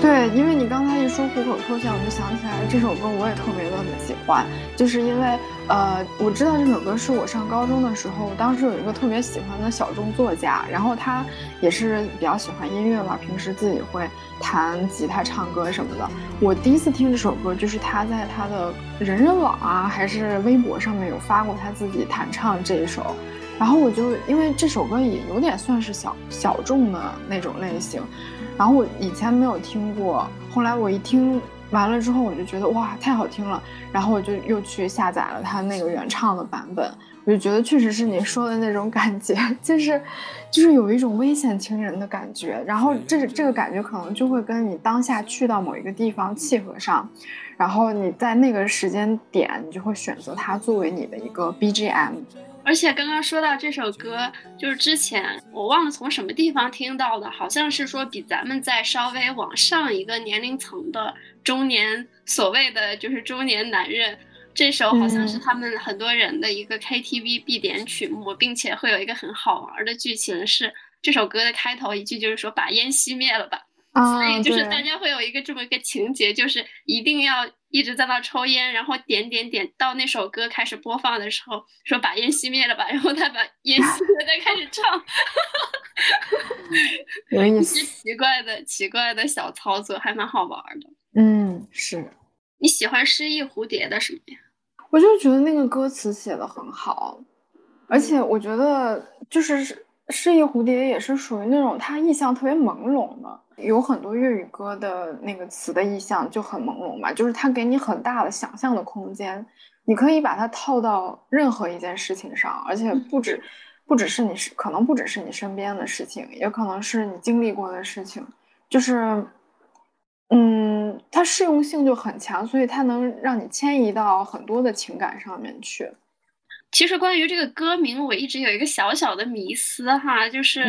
对，因为你刚才一说虎口脱险，我就想起来这首歌，我也特别的喜欢，就是因为呃，我知道这首歌是我上高中的时候，当时有一个特别喜欢的小众作家，然后他也是比较喜欢音乐嘛，平时自己会弹吉他、唱歌什么的。我第一次听这首歌，就是他在他的人人网啊，还是微博上面有发过他自己弹唱这一首，然后我就因为这首歌也有点算是小小众的那种类型。然后我以前没有听过，后来我一听完了之后，我就觉得哇，太好听了。然后我就又去下载了他那个原唱的版本，我就觉得确实是你说的那种感觉，就是，就是有一种危险情人的感觉。然后这这个感觉可能就会跟你当下去到某一个地方契合上，然后你在那个时间点，你就会选择它作为你的一个 BGM。而且刚刚说到这首歌，就是之前我忘了从什么地方听到的，好像是说比咱们再稍微往上一个年龄层的中年，所谓的就是中年男人，这首好像是他们很多人的一个 KTV 必点曲目，并且会有一个很好玩的剧情，是这首歌的开头一句就是说把烟熄灭了吧。所以就是大家会有一个这么一个情节，就是一定要一直在那抽烟，然后点点点到那首歌开始播放的时候，说把烟熄灭了吧，然后他把 <laughs> 烟熄了再开始唱，<laughs> 有意思，奇怪的奇怪的小操作，还蛮好玩的。嗯，是。你喜欢诗意蝴蝶的什么呀？我就觉得那个歌词写的很好，而且我觉得就是诗意蝴蝶也是属于那种它意象特别朦胧的。有很多粤语歌的那个词的意象就很朦胧嘛，就是它给你很大的想象的空间，你可以把它套到任何一件事情上，而且不止不只是你是可能不只是你身边的事情，也可能是你经历过的事情，就是，嗯，它适用性就很强，所以它能让你迁移到很多的情感上面去。其实关于这个歌名，我一直有一个小小的迷思哈，就是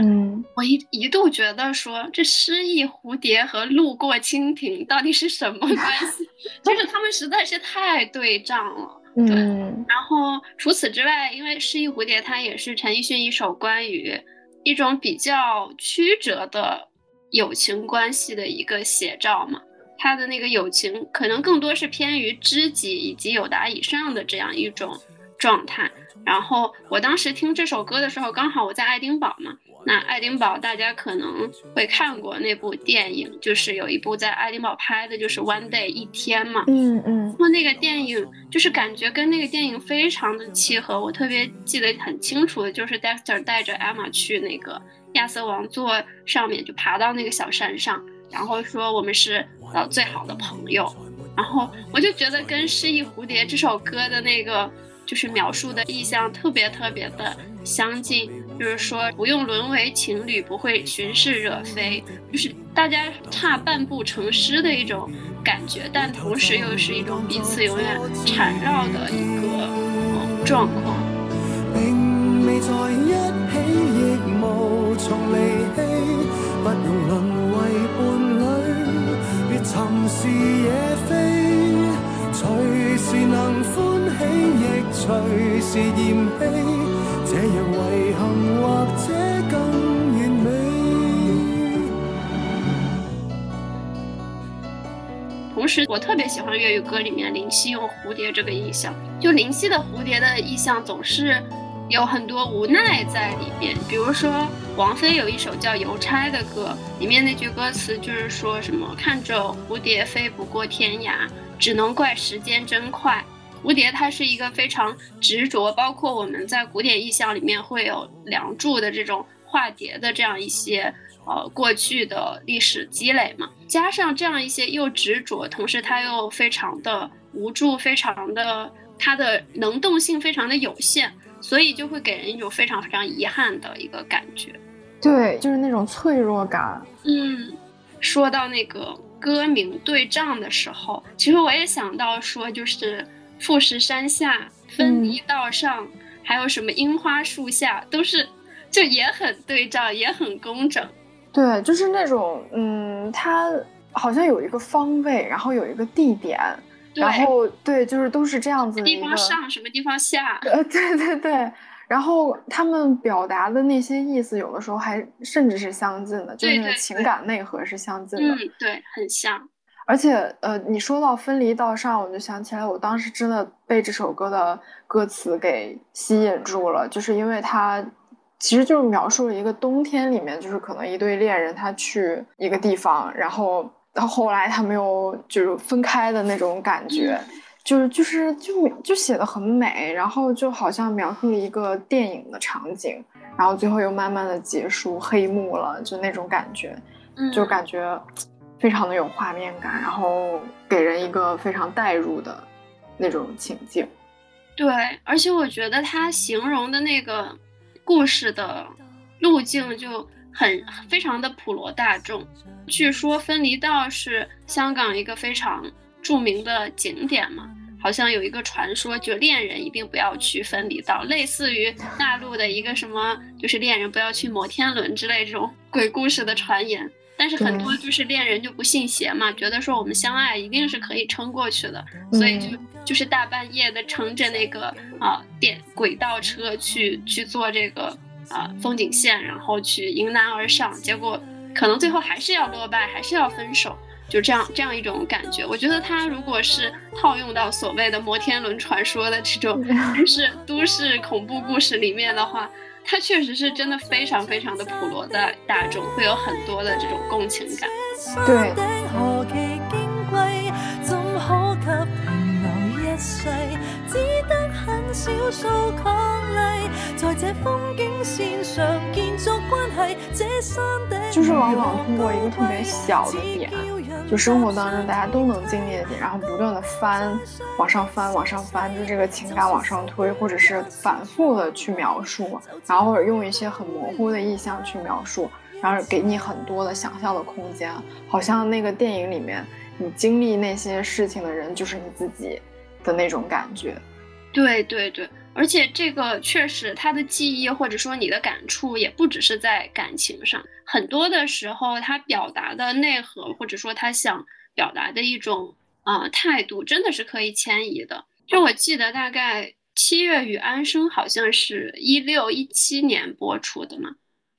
我一一度觉得说这失意蝴蝶和路过蜻蜓到底是什么关系？<laughs> 就是他们实在是太对仗了。对，然后除此之外，因为失意蝴蝶它也是陈奕迅一首关于一种比较曲折的友情关系的一个写照嘛，他的那个友情可能更多是偏于知己以及友达以上的这样一种。状态。然后我当时听这首歌的时候，刚好我在爱丁堡嘛。那爱丁堡大家可能会看过那部电影，就是有一部在爱丁堡拍的，就是《One Day》一天嘛。嗯嗯。那那个电影就是感觉跟那个电影非常的契合。我特别记得很清楚的就是 Dexter 带着 Emma 去那个亚瑟王座上面，就爬到那个小山上，然后说我们是呃最好的朋友。然后我就觉得跟《失忆蝴蝶》这首歌的那个。就是描述的意象特别特别的相近，就是说不用沦为情侣，不会寻事惹非，就是大家差半步成诗的一种感觉，但同时又是一种彼此永远缠绕的一个状况。并未在一起，亦无从离弃，不用沦为伴侣，别寻是野非，随时能。随时嫌弃，这样遗憾或者更完美。同时，我特别喜欢粤语歌里面林夕用蝴蝶这个意象，就林夕的蝴蝶的意象总是有很多无奈在里边。比如说，王菲有一首叫《邮差》的歌，里面那句歌词就是说什么“看着蝴蝶飞不过天涯，只能怪时间真快”。蝴蝶它是一个非常执着，包括我们在古典意象里面会有梁祝的这种化蝶的这样一些呃过去的历史积累嘛，加上这样一些又执着，同时它又非常的无助，非常的它的能动性非常的有限，所以就会给人一种非常非常遗憾的一个感觉。对，就是那种脆弱感。嗯，说到那个歌名对仗的时候，其实我也想到说就是。富士山下，分离道上，还有什么樱花树下，都是就也很对仗，也很工整。对，就是那种，嗯，它好像有一个方位，然后有一个地点，然后对，就是都是这样子的。地方上，什么地方下？呃，对对对。然后他们表达的那些意思，有的时候还甚至是相近的，就是那个情感内核是相近的。嗯，对，很像。而且，呃，你说到分离道上，我就想起来，我当时真的被这首歌的歌词给吸引住了，就是因为它其实就是描述了一个冬天里面，就是可能一对恋人他去一个地方，然后到后来他们又就是分开的那种感觉，就是就是就就写的很美，然后就好像描述了一个电影的场景，然后最后又慢慢的结束黑幕了，就那种感觉，就感觉。非常的有画面感，然后给人一个非常带入的那种情境。对，而且我觉得他形容的那个故事的路径就很非常的普罗大众。据说分离道是香港一个非常著名的景点嘛，好像有一个传说，就恋人一定不要去分离道，类似于大陆的一个什么，就是恋人不要去摩天轮之类这种鬼故事的传言。但是很多就是恋人就不信邪嘛，觉得说我们相爱一定是可以撑过去的，所以就就是大半夜的乘着那个啊电轨道车去去做这个啊风景线，然后去迎难而上，结果可能最后还是要落败，还是要分手，就这样这样一种感觉。我觉得他如果是套用到所谓的摩天轮传说的这种就是都市恐怖故事里面的话。它确实是真的非常非常的普罗的大众，会有很多的这种共情感。对。就是往往通过一个特别小的点，就生活当中大家都能经历的点，然后不断的翻，往上翻，往上翻，就这个情感往上推，或者是反复的去描述，然后或者用一些很模糊的意象去描述，然后给你很多的想象的空间，好像那个电影里面你经历那些事情的人就是你自己的那种感觉。对对对。而且这个确实，他的记忆或者说你的感触，也不只是在感情上，很多的时候他表达的内核，或者说他想表达的一种啊态度，真的是可以迁移的。就我记得，大概《七月与安生》好像是一六一七年播出的嘛，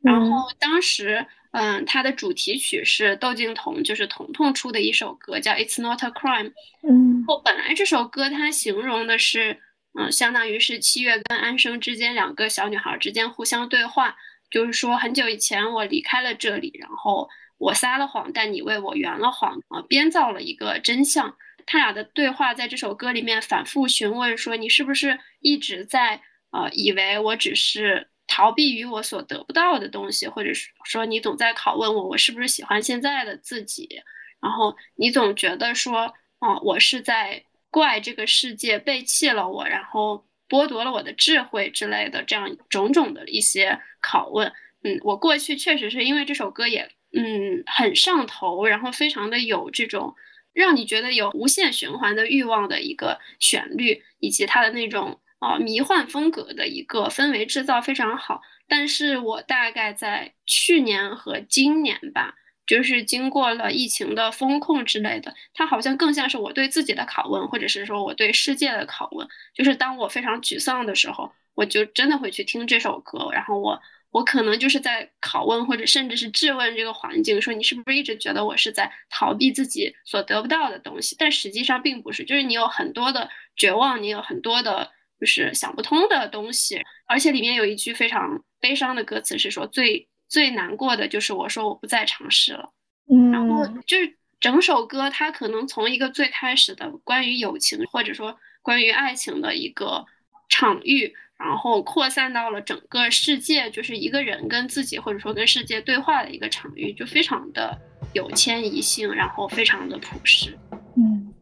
然后当时，嗯，它的主题曲是窦靖童，就是童童出的一首歌，叫《It's Not a Crime》。嗯，后本来这首歌它形容的是。嗯，相当于是七月跟安生之间两个小女孩之间互相对话，就是说很久以前我离开了这里，然后我撒了谎，但你为我圆了谎啊，编造了一个真相。他俩的对话在这首歌里面反复询问说，你是不是一直在呃以为我只是逃避于我所得不到的东西，或者是说你总在拷问我，我是不是喜欢现在的自己？然后你总觉得说，哦，我是在。怪这个世界背弃了我，然后剥夺了我的智慧之类的，这样种种的一些拷问。嗯，我过去确实是因为这首歌也嗯很上头，然后非常的有这种让你觉得有无限循环的欲望的一个旋律，以及它的那种啊迷幻风格的一个氛围制造非常好。但是我大概在去年和今年吧。就是经过了疫情的风控之类的，它好像更像是我对自己的拷问，或者是说我对世界的拷问。就是当我非常沮丧的时候，我就真的会去听这首歌，然后我我可能就是在拷问，或者甚至是质问这个环境，说你是不是一直觉得我是在逃避自己所得不到的东西？但实际上并不是，就是你有很多的绝望，你有很多的就是想不通的东西，而且里面有一句非常悲伤的歌词是说最。最难过的就是我说我不再尝试了，嗯，然后就是整首歌，它可能从一个最开始的关于友情或者说关于爱情的一个场域，然后扩散到了整个世界，就是一个人跟自己或者说跟世界对话的一个场域，就非常的有迁移性，然后非常的朴实，嗯。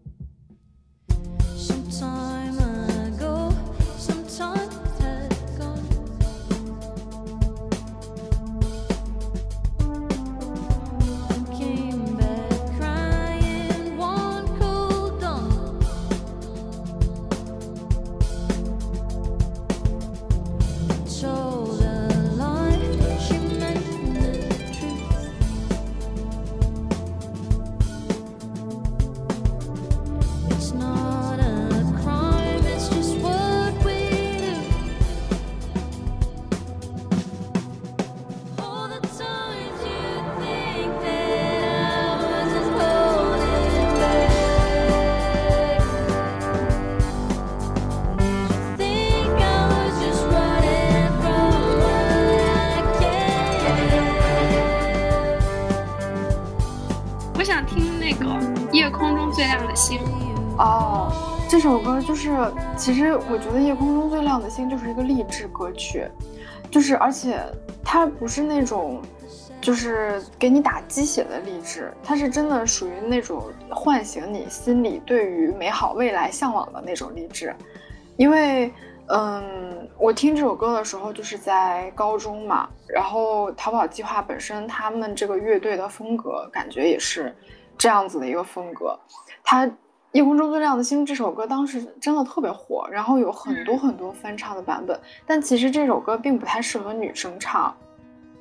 就是，其实我觉得《夜空中最亮的星》就是一个励志歌曲，就是而且它不是那种，就是给你打鸡血的励志，它是真的属于那种唤醒你心里对于美好未来向往的那种励志。因为，嗯，我听这首歌的时候就是在高中嘛，然后逃跑计划本身他们这个乐队的风格感觉也是这样子的一个风格，它。夜空中最亮的星这首歌当时真的特别火，然后有很多很多翻唱的版本，但其实这首歌并不太适合女生唱。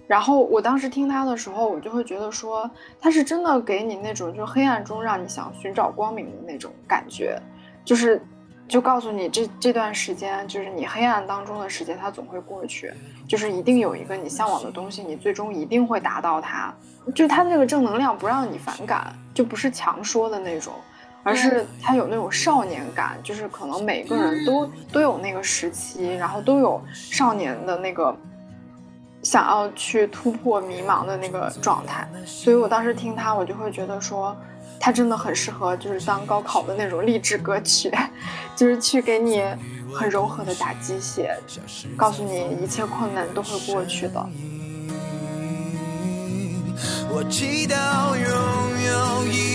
然后我当时听它的时候，我就会觉得说，它是真的给你那种就黑暗中让你想寻找光明的那种感觉，就是就告诉你这这段时间就是你黑暗当中的时间，它总会过去，就是一定有一个你向往的东西，你最终一定会达到它。就它这个正能量不让你反感，就不是强说的那种。而是他有那种少年感，就是可能每个人都都有那个时期，然后都有少年的那个想要去突破迷茫的那个状态。所以我当时听他，我就会觉得说，他真的很适合就是当高考的那种励志歌曲，<laughs> 就是去给你很柔和的打鸡血，告诉你一切困难都会过去的。我祈祷拥有一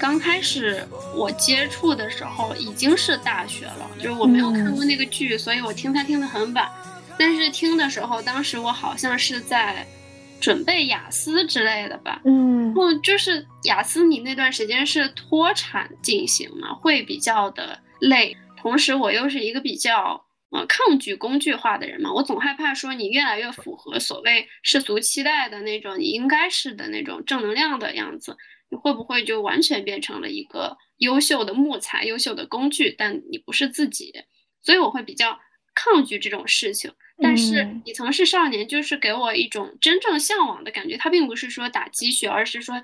刚开始我接触的时候已经是大学了，就是我没有看过那个剧，所以我听他听得很晚。但是听的时候，当时我好像是在准备雅思之类的吧，嗯，然后就是雅思你那段时间是脱产进行嘛，会比较的累。同时我又是一个比较。呃，抗拒工具化的人嘛，我总害怕说你越来越符合所谓世俗期待的那种你应该是的那种正能量的样子，你会不会就完全变成了一个优秀的木材、优秀的工具，但你不是自己？所以我会比较抗拒这种事情。但是你曾是少年，就是给我一种真正向往的感觉。它并不是说打鸡血，而是说，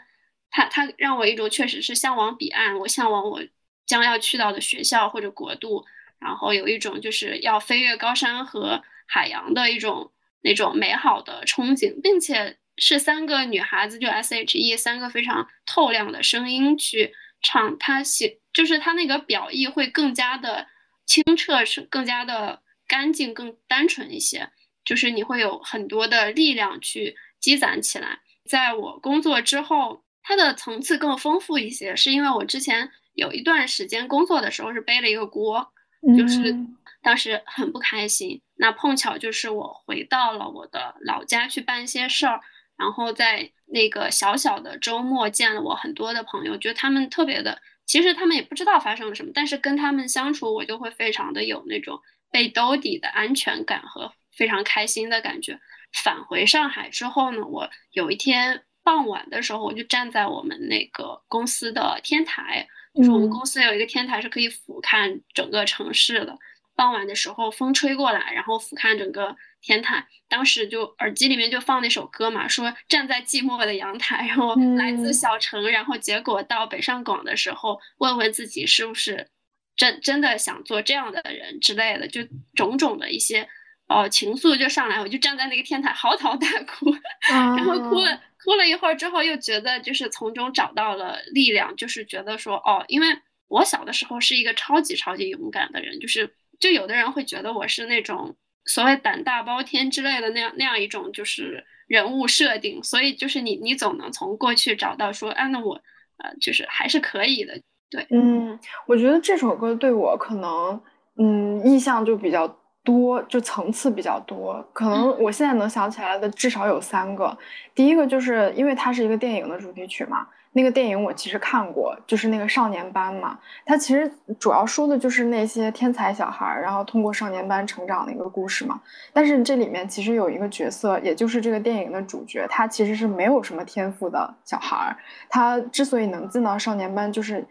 它它让我一种确实是向往彼岸，我向往我将要去到的学校或者国度。然后有一种就是要飞越高山和海洋的一种那种美好的憧憬，并且是三个女孩子，就 S.H.E 三个非常透亮的声音去唱，她写就是她那个表意会更加的清澈，是更加的干净，更单纯一些。就是你会有很多的力量去积攒起来。在我工作之后，它的层次更丰富一些，是因为我之前有一段时间工作的时候是背了一个锅。就是当时很不开心，那碰巧就是我回到了我的老家去办一些事儿，然后在那个小小的周末见了我很多的朋友，觉得他们特别的，其实他们也不知道发生了什么，但是跟他们相处，我就会非常的有那种被兜底的安全感和非常开心的感觉。返回上海之后呢，我有一天傍晚的时候，我就站在我们那个公司的天台。就是我们公司有一个天台是可以俯瞰整个城市的。傍晚的时候，风吹过来，然后俯瞰整个天台。当时就耳机里面就放那首歌嘛，说站在寂寞的阳台，然后来自小城，然后结果到北上广的时候，问问自己是不是真真的想做这样的人之类的，就种种的一些哦情愫就上来，我就站在那个天台嚎啕大哭，<laughs> 然后哭了。哭了一会儿之后，又觉得就是从中找到了力量，就是觉得说哦，因为我小的时候是一个超级超级勇敢的人，就是就有的人会觉得我是那种所谓胆大包天之类的那样那样一种就是人物设定，所以就是你你总能从过去找到说，啊，那我呃就是还是可以的，对，嗯，我觉得这首歌对我可能嗯印象就比较。多就层次比较多，可能我现在能想起来的至少有三个。第一个就是因为它是一个电影的主题曲嘛，那个电影我其实看过，就是那个少年班嘛。它其实主要说的就是那些天才小孩，然后通过少年班成长的一个故事嘛。但是这里面其实有一个角色，也就是这个电影的主角，他其实是没有什么天赋的小孩。他之所以能进到少年班，就是。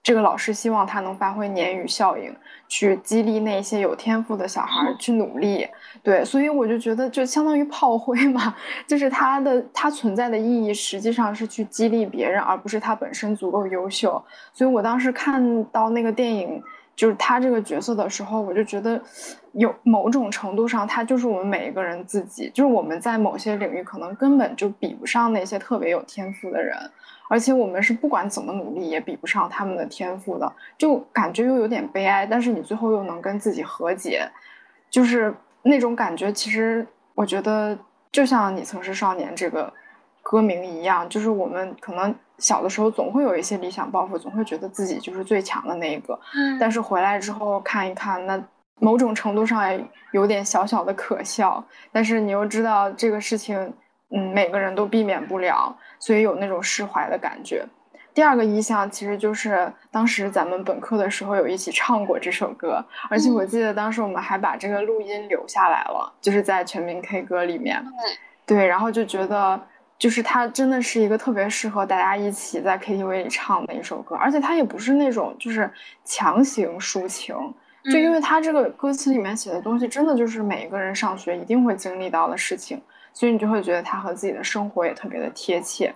这个老师希望他能发挥鲶鱼效应，去激励那些有天赋的小孩去努力。对，所以我就觉得，就相当于炮灰嘛，<laughs> 就是他的他存在的意义实际上是去激励别人，而不是他本身足够优秀。所以我当时看到那个电影，就是他这个角色的时候，我就觉得，有某种程度上，他就是我们每一个人自己，就是我们在某些领域可能根本就比不上那些特别有天赋的人。而且我们是不管怎么努力也比不上他们的天赋的，就感觉又有点悲哀。但是你最后又能跟自己和解，就是那种感觉。其实我觉得，就像你曾是少年这个歌名一样，就是我们可能小的时候总会有一些理想抱负，总会觉得自己就是最强的那一个。嗯。但是回来之后看一看，那某种程度上也有点小小的可笑。但是你又知道这个事情。嗯，每个人都避免不了，所以有那种释怀的感觉。第二个意象其实就是当时咱们本科的时候有一起唱过这首歌，而且我记得当时我们还把这个录音留下来了，就是在全民 K 歌里面。对，然后就觉得就是它真的是一个特别适合大家一起在 KTV 里唱的一首歌，而且它也不是那种就是强行抒情，就因为它这个歌词里面写的东西真的就是每一个人上学一定会经历到的事情。所以你就会觉得它和自己的生活也特别的贴切。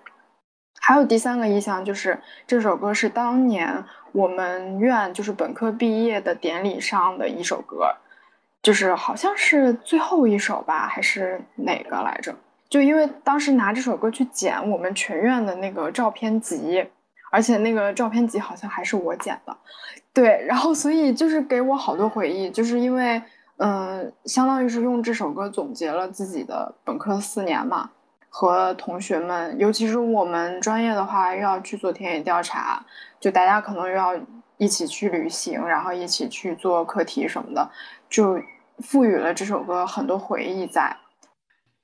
还有第三个意象就是这首歌是当年我们院就是本科毕业的典礼上的一首歌，就是好像是最后一首吧，还是哪个来着？就因为当时拿这首歌去剪我们全院的那个照片集，而且那个照片集好像还是我剪的，对，然后所以就是给我好多回忆，就是因为嗯，相当于是用这首歌总结了自己的本科四年嘛，和同学们，尤其是我们专业的话，又要去做田野调查，就大家可能又要一起去旅行，然后一起去做课题什么的，就赋予了这首歌很多回忆在。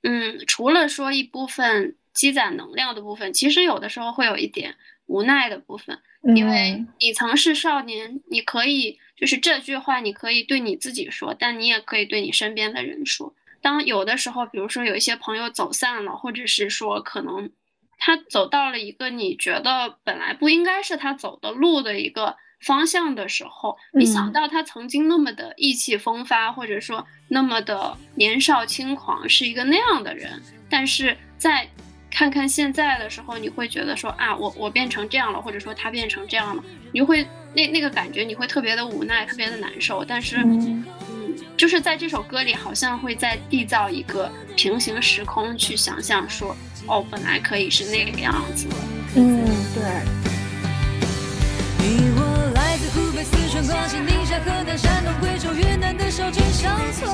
嗯，除了说一部分积攒能量的部分，其实有的时候会有一点无奈的部分，因为你曾是少年，你可以就是这句话，你可以对你自己说，但你也可以对你身边的人说。当有的时候，比如说有一些朋友走散了，或者是说可能他走到了一个你觉得本来不应该是他走的路的一个。方向的时候，你想到他曾经那么的意气风发，或者说那么的年少轻狂，是一个那样的人。但是在看看现在的时候，你会觉得说啊，我我变成这样了，或者说他变成这样了，你就会那那个感觉，你会特别的无奈，特别的难受。但是，嗯，就是在这首歌里，好像会在缔造一个平行时空，去想象说，哦，本来可以是那个样子。嗯，对。四川、广西、宁夏、河南、山东、贵州、云南的小镇乡村，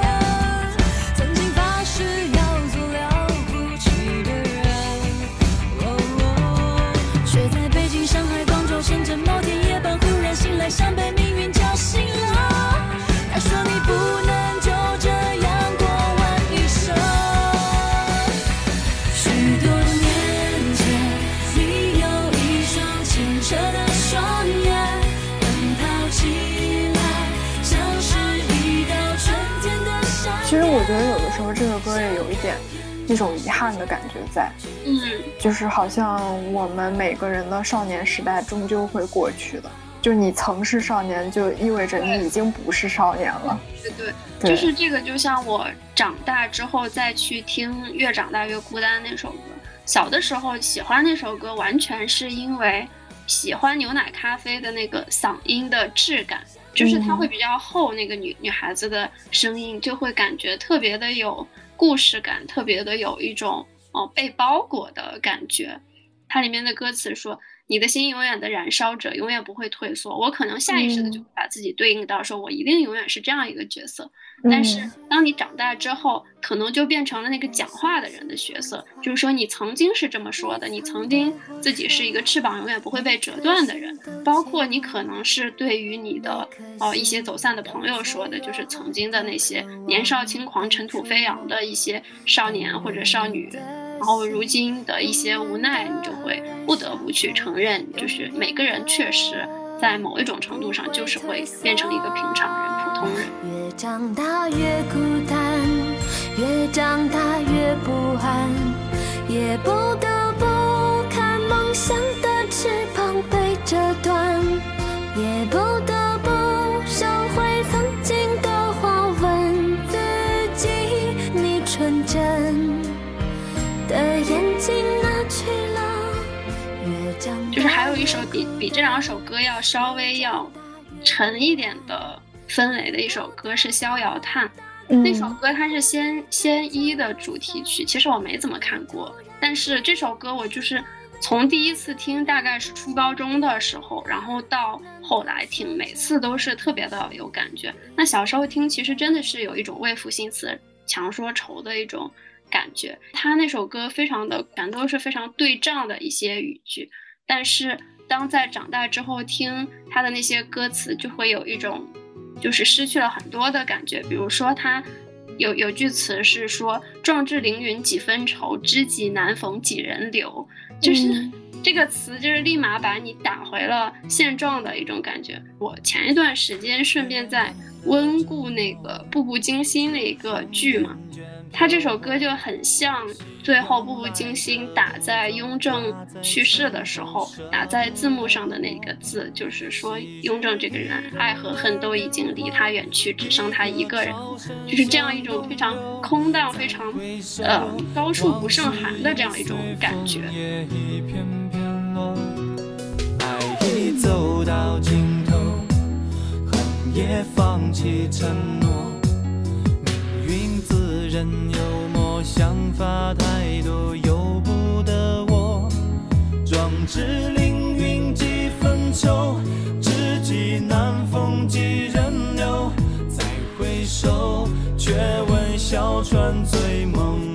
点那种遗憾的感觉在，嗯，就是好像我们每个人的少年时代终究会过去的，就你曾是少年，就意味着你已经不是少年了。对对，就是这个，就像我长大之后再去听《越长大越孤单》那首歌，小的时候喜欢那首歌，完全是因为喜欢牛奶咖啡的那个嗓音的质感。就是它会比较厚，那个女女孩子的声音就会感觉特别的有故事感，特别的有一种哦被包裹的感觉。它里面的歌词说。你的心永远的燃烧着，永远不会退缩。我可能下意识的就会把自己对应到说，我一定永远是这样一个角色。但是当你长大之后，可能就变成了那个讲话的人的角色，就是说你曾经是这么说的，你曾经自己是一个翅膀永远不会被折断的人。包括你可能是对于你的哦一些走散的朋友说的，就是曾经的那些年少轻狂、尘土飞扬的一些少年或者少女。然后如今的一些无奈，你就会不得不去承认，就是每个人确实在某一种程度上，就是会变成一个平常人、普通人。越长大越孤单，越长大越不安，也不比比这两首歌要稍微要沉一点的氛围的一首歌是《逍遥叹》，那首歌它是仙仙一的主题曲，其实我没怎么看过，但是这首歌我就是从第一次听大概是初高中的时候，然后到后来听，每次都是特别的有感觉。那小时候听其实真的是有一种为赋新词强说愁的一种。感觉他那首歌非常的全都是非常对仗的一些语句，但是当在长大之后听他的那些歌词，就会有一种就是失去了很多的感觉。比如说他有有句词是说“壮志凌云几分愁，知己难逢几人留”，就是 <laughs> 这个词就是立马把你打回了现状的一种感觉。我前一段时间顺便在温故那个《步步惊心》那个剧嘛。他这首歌就很像最后《步步惊心》打在雍正去世的时候打在字幕上的那个字，就是说雍正这个人爱和恨都已经离他远去，只剩他一个人，就是这样一种非常空荡、非常呃高处不胜寒的这样一种感觉。爱已走到尽头，恨也放弃承诺。人幽默，想法太多，由不得我，壮志凌云几。分愁，知己难逢几人留。再回首，却闻小船醉梦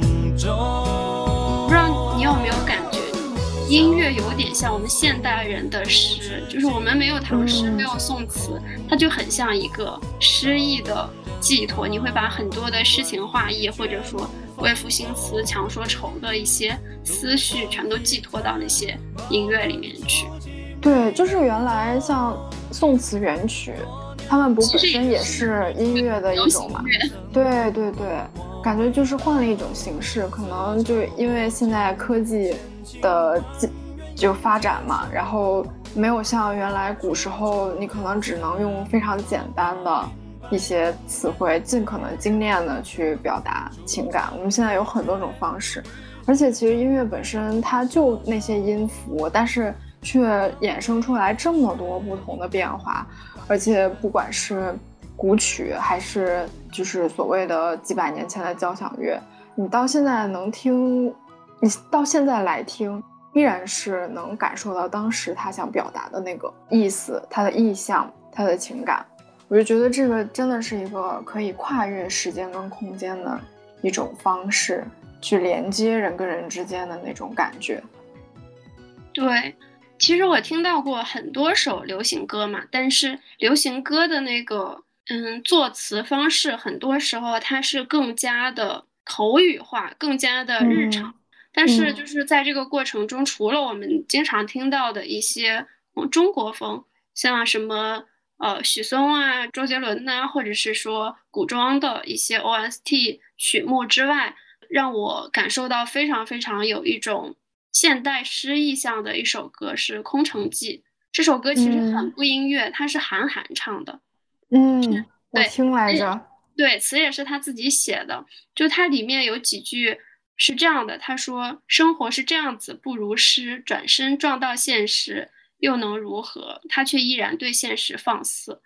音乐有点像我们现代人的诗，就是我们没有唐诗，没有宋词，它就很像一个诗意的寄托。你会把很多的诗情画意，或者说。为赋新词强说愁的一些思绪，全都寄托到那些音乐里面去。对，就是原来像宋词元曲，他们不本身也是音乐的一种嘛？对对对，感觉就是换了一种形式，可能就因为现在科技的就发展嘛，然后没有像原来古时候，你可能只能用非常简单的。一些词汇，尽可能精炼的去表达情感。我们现在有很多种方式，而且其实音乐本身它就那些音符，但是却衍生出来这么多不同的变化。而且不管是古曲，还是就是所谓的几百年前的交响乐，你到现在能听，你到现在来听，依然是能感受到当时他想表达的那个意思，他的意象，他的情感。我就觉得这个真的是一个可以跨越时间跟空间的一种方式，去连接人跟人之间的那种感觉。对，其实我听到过很多首流行歌嘛，但是流行歌的那个嗯作词方式，很多时候它是更加的口语化，更加的日常。但是就是在这个过程中，除了我们经常听到的一些中国风，像什么。呃，许嵩啊，周杰伦呐，或者是说古装的一些 OST 曲目之外，让我感受到非常非常有一种现代诗意象的一首歌是《空城计》。这首歌其实很不音乐，它是韩寒唱的。嗯，我听来着。对，词也是他自己写的。就它里面有几句是这样的，他说：“生活是这样子，不如诗。转身撞到现实。”又能如何？他却依然对现实放肆，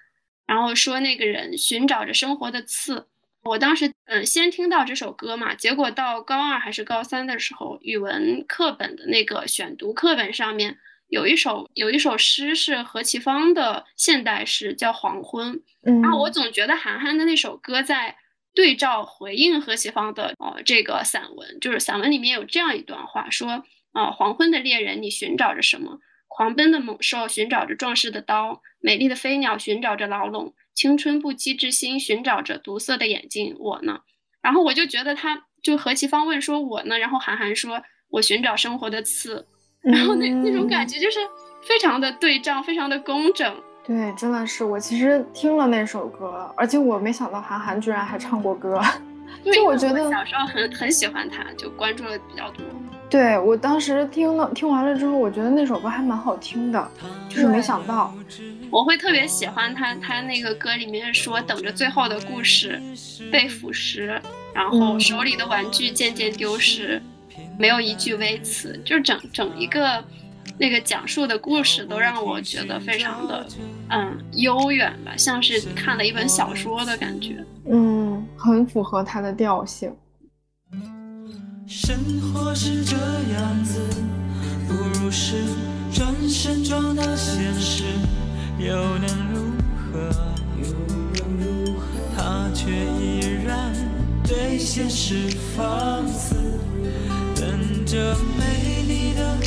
然后说那个人寻找着生活的刺。我当时嗯，先听到这首歌嘛，结果到高二还是高三的时候，语文课本的那个选读课本上面有一首有一首诗是何其芳的现代诗，叫《黄昏》。然后我总觉得韩寒的那首歌在对照回应何其芳的呃这个散文，就是散文里面有这样一段话，说啊，黄昏的猎人，你寻找着什么？狂奔的猛兽寻找着壮士的刀，美丽的飞鸟寻找着牢笼，青春不羁之心寻找着毒色的眼睛。我呢？然后我就觉得他就何其芳问说：“我呢？”然后韩寒说：“我寻找生活的刺。<laughs> ”然后那那种感觉就是非常的对仗，非常的工整。对，真的是我其实听了那首歌，而且我没想到韩寒居然还唱过歌。就我觉得小时候很很喜欢他，就关注的比较多。对我当时听了听完了之后，我觉得那首歌还蛮好听的，就是没想到，我会特别喜欢他。他那个歌里面说，等着最后的故事被腐蚀，然后手里的玩具渐渐丢失，没有一句微词，就是整整一个那个讲述的故事都让我觉得非常的嗯悠远吧，像是看了一本小说的感觉。嗯，很符合他的调性。生活是这样子，不如是转身撞到现实，又能如何？他却依然对现实放肆，等着美丽的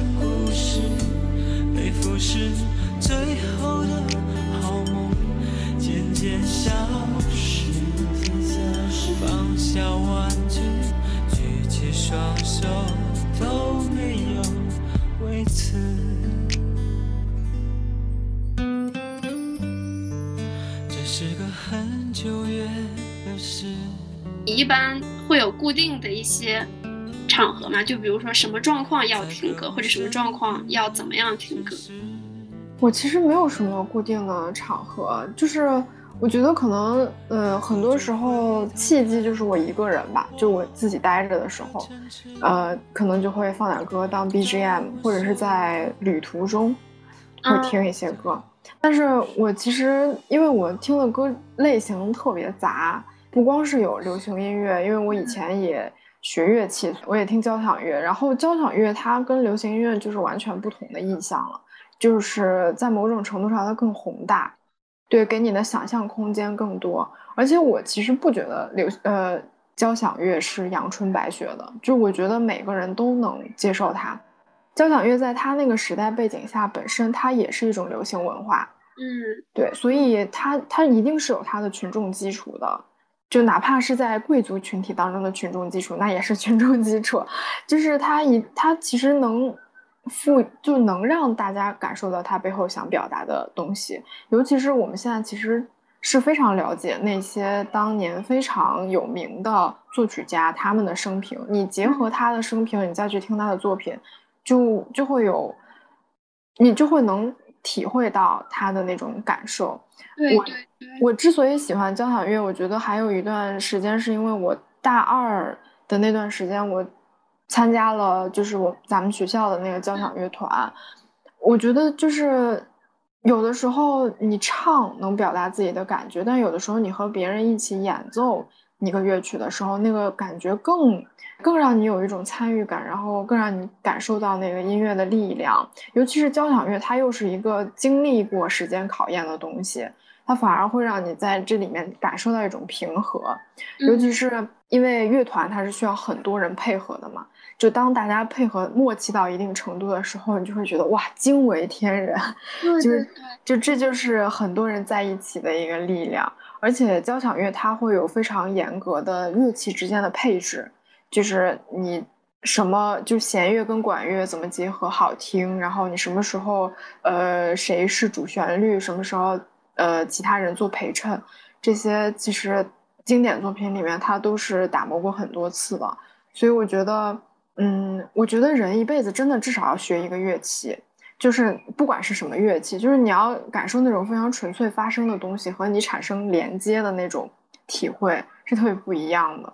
被腐蚀，最后的好梦渐渐消失，放下玩具。举起双手都没有为此。这是个很久远的事。你一般会有固定的一些场合嘛？就比如说什么状况要听歌，或者什么状况要怎么样听歌？我其实没有什么固定的场合，就是。我觉得可能，呃，很多时候契机就是我一个人吧，就我自己待着的时候，呃，可能就会放点歌当 BGM，或者是在旅途中会听一些歌。但是我其实因为我听的歌类型特别杂，不光是有流行音乐，因为我以前也学乐器，我也听交响乐。然后交响乐它跟流行音乐就是完全不同的意象了。就是在某种程度上它更宏大，对，给你的想象空间更多。而且我其实不觉得流呃交响乐是阳春白雪的，就我觉得每个人都能接受它。交响乐在它那个时代背景下，本身它也是一种流行文化。嗯，对，所以它它一定是有它的群众基础的，就哪怕是在贵族群体当中的群众基础，那也是群众基础，就是它一它其实能赋就能让大家感受到它背后想表达的东西，尤其是我们现在其实是非常了解那些当年非常有名的作曲家他们的生平，你结合他的生平，你再去听他的作品，就就会有，你就会能。体会到他的那种感受。我我之所以喜欢交响乐，我觉得还有一段时间是因为我大二的那段时间，我参加了就是我咱们学校的那个交响乐团。我觉得就是有的时候你唱能表达自己的感觉，但有的时候你和别人一起演奏。一个乐曲的时候，那个感觉更更让你有一种参与感，然后更让你感受到那个音乐的力量。尤其是交响乐，它又是一个经历过时间考验的东西，它反而会让你在这里面感受到一种平和。尤其是因为乐团它是需要很多人配合的嘛，就当大家配合默契到一定程度的时候，你就会觉得哇，惊为天人。就是就这就是很多人在一起的一个力量。而且交响乐它会有非常严格的乐器之间的配置，就是你什么就弦乐跟管乐怎么结合好听，然后你什么时候呃谁是主旋律，什么时候呃其他人做陪衬，这些其实经典作品里面它都是打磨过很多次的。所以我觉得，嗯，我觉得人一辈子真的至少要学一个乐器。就是不管是什么乐器，就是你要感受那种非常纯粹发声的东西，和你产生连接的那种体会是特别不一样的。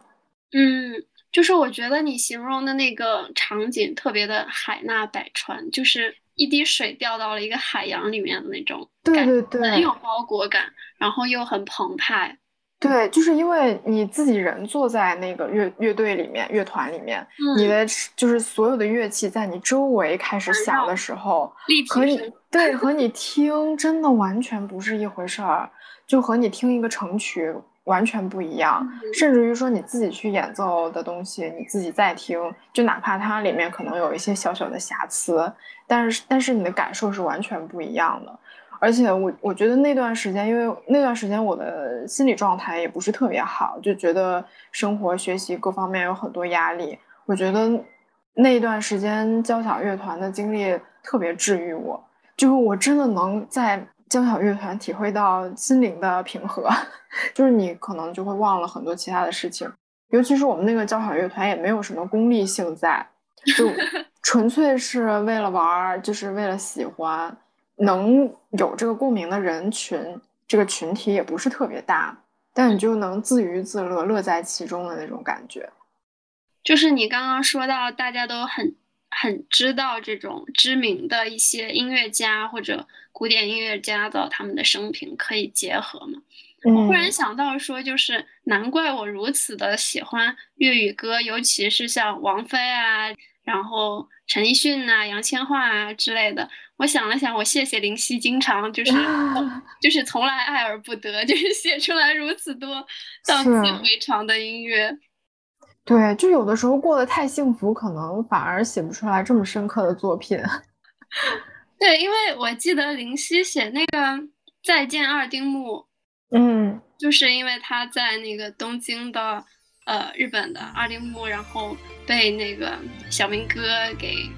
嗯，就是我觉得你形容的那个场景特别的海纳百川，就是一滴水掉到了一个海洋里面的那种，对对对，很有包裹感，然后又很澎湃。对，就是因为你自己人坐在那个乐乐队里面、乐团里面，你的就是所有的乐器在你周围开始响的时候，和你对 <laughs> 和你听真的完全不是一回事儿，就和你听一个成曲完全不一样。甚至于说你自己去演奏的东西，你自己在听，就哪怕它里面可能有一些小小的瑕疵，但是但是你的感受是完全不一样的。而且我我觉得那段时间，因为那段时间我的心理状态也不是特别好，就觉得生活、学习各方面有很多压力。我觉得那一段时间交响乐团的经历特别治愈我，就是我真的能在交响乐团体会到心灵的平和，<laughs> 就是你可能就会忘了很多其他的事情。尤其是我们那个交响乐团也没有什么功利性在，就 <laughs> 纯粹是为了玩儿，就是为了喜欢。能有这个共鸣的人群，这个群体也不是特别大，但你就能自娱自乐、乐在其中的那种感觉。就是你刚刚说到，大家都很很知道这种知名的一些音乐家或者古典音乐家的他们的生平可以结合嘛？我忽然想到说，就是难怪我如此的喜欢粤语歌，尤其是像王菲啊，然后陈奕迅啊、杨千嬅啊之类的。我想了想，我谢谢林夕，经常就是 <laughs> 就是从来爱而不得，就是写出来如此多荡气回肠的音乐。对，就有的时候过得太幸福，可能反而写不出来这么深刻的作品。<laughs> 对，因为我记得林夕写那个《再见二丁目》，嗯，就是因为他在那个东京的呃日本的二丁目，然后被那个小明哥给。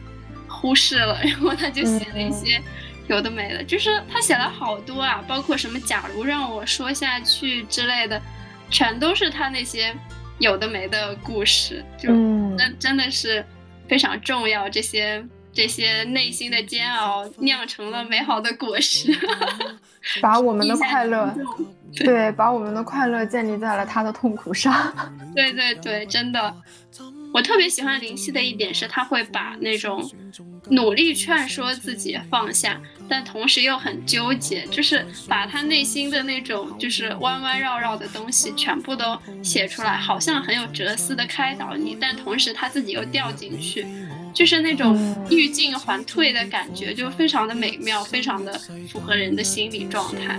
忽视了，然后他就写了一些有的没的，就是他写了好多啊，包括什么“假如让我说下去”之类的，全都是他那些有的没的故事，就真真的是非常重要。这些这些内心的煎熬酿成了美好的果实，<laughs> 把我们的快乐，对，把我们的快乐建立在了他的痛苦上。对对对，真的。我特别喜欢林夕的一点是，他会把那种努力劝说自己放下，但同时又很纠结，就是把他内心的那种就是弯弯绕绕的东西全部都写出来，好像很有哲思的开导你，但同时他自己又掉进去。就是那种欲进还退的感觉，就非常的美妙，非常的符合人的心理状态。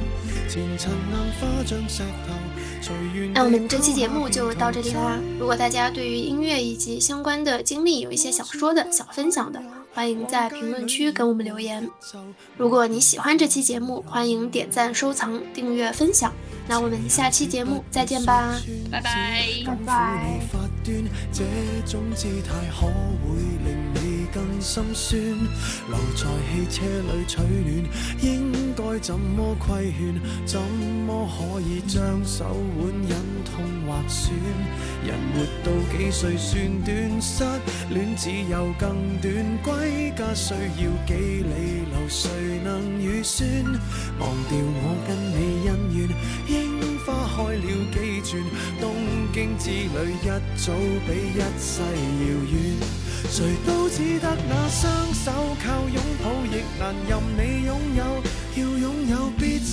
那我们这期节目就到这里啦！如果大家对于音乐以及相关的经历有一些想说的、想分享的，欢迎在评论区给我们留言。如果你喜欢这期节目，欢迎点赞、收藏、订阅、分享。那我们下期节目再见吧，拜拜，拜拜。更心酸，留在汽车里取暖，应该怎么规劝？怎么可以将手腕忍痛划损？人活到几岁算短？失恋只有更短，归家需要几里路？谁能预算？忘掉我跟你恩怨，樱开了几转？东京之旅一早比一世遥远。谁都只得那双手靠拥抱，亦难任你拥有。要拥有，必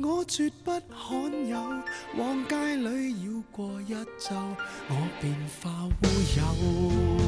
我绝不罕有，往街里绕过一周，我便化乌有。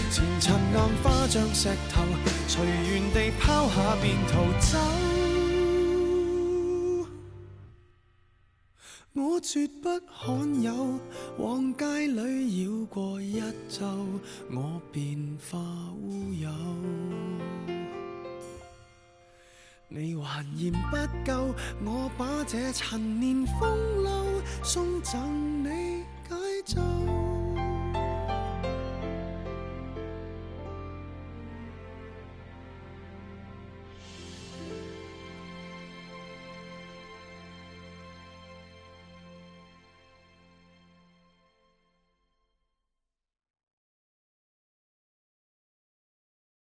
前尘硬化像石头，随缘地抛下便逃走。我绝不罕有，往街里绕过一周，我便化乌有。你还嫌不够，我把这陈年风流送赠你解咒。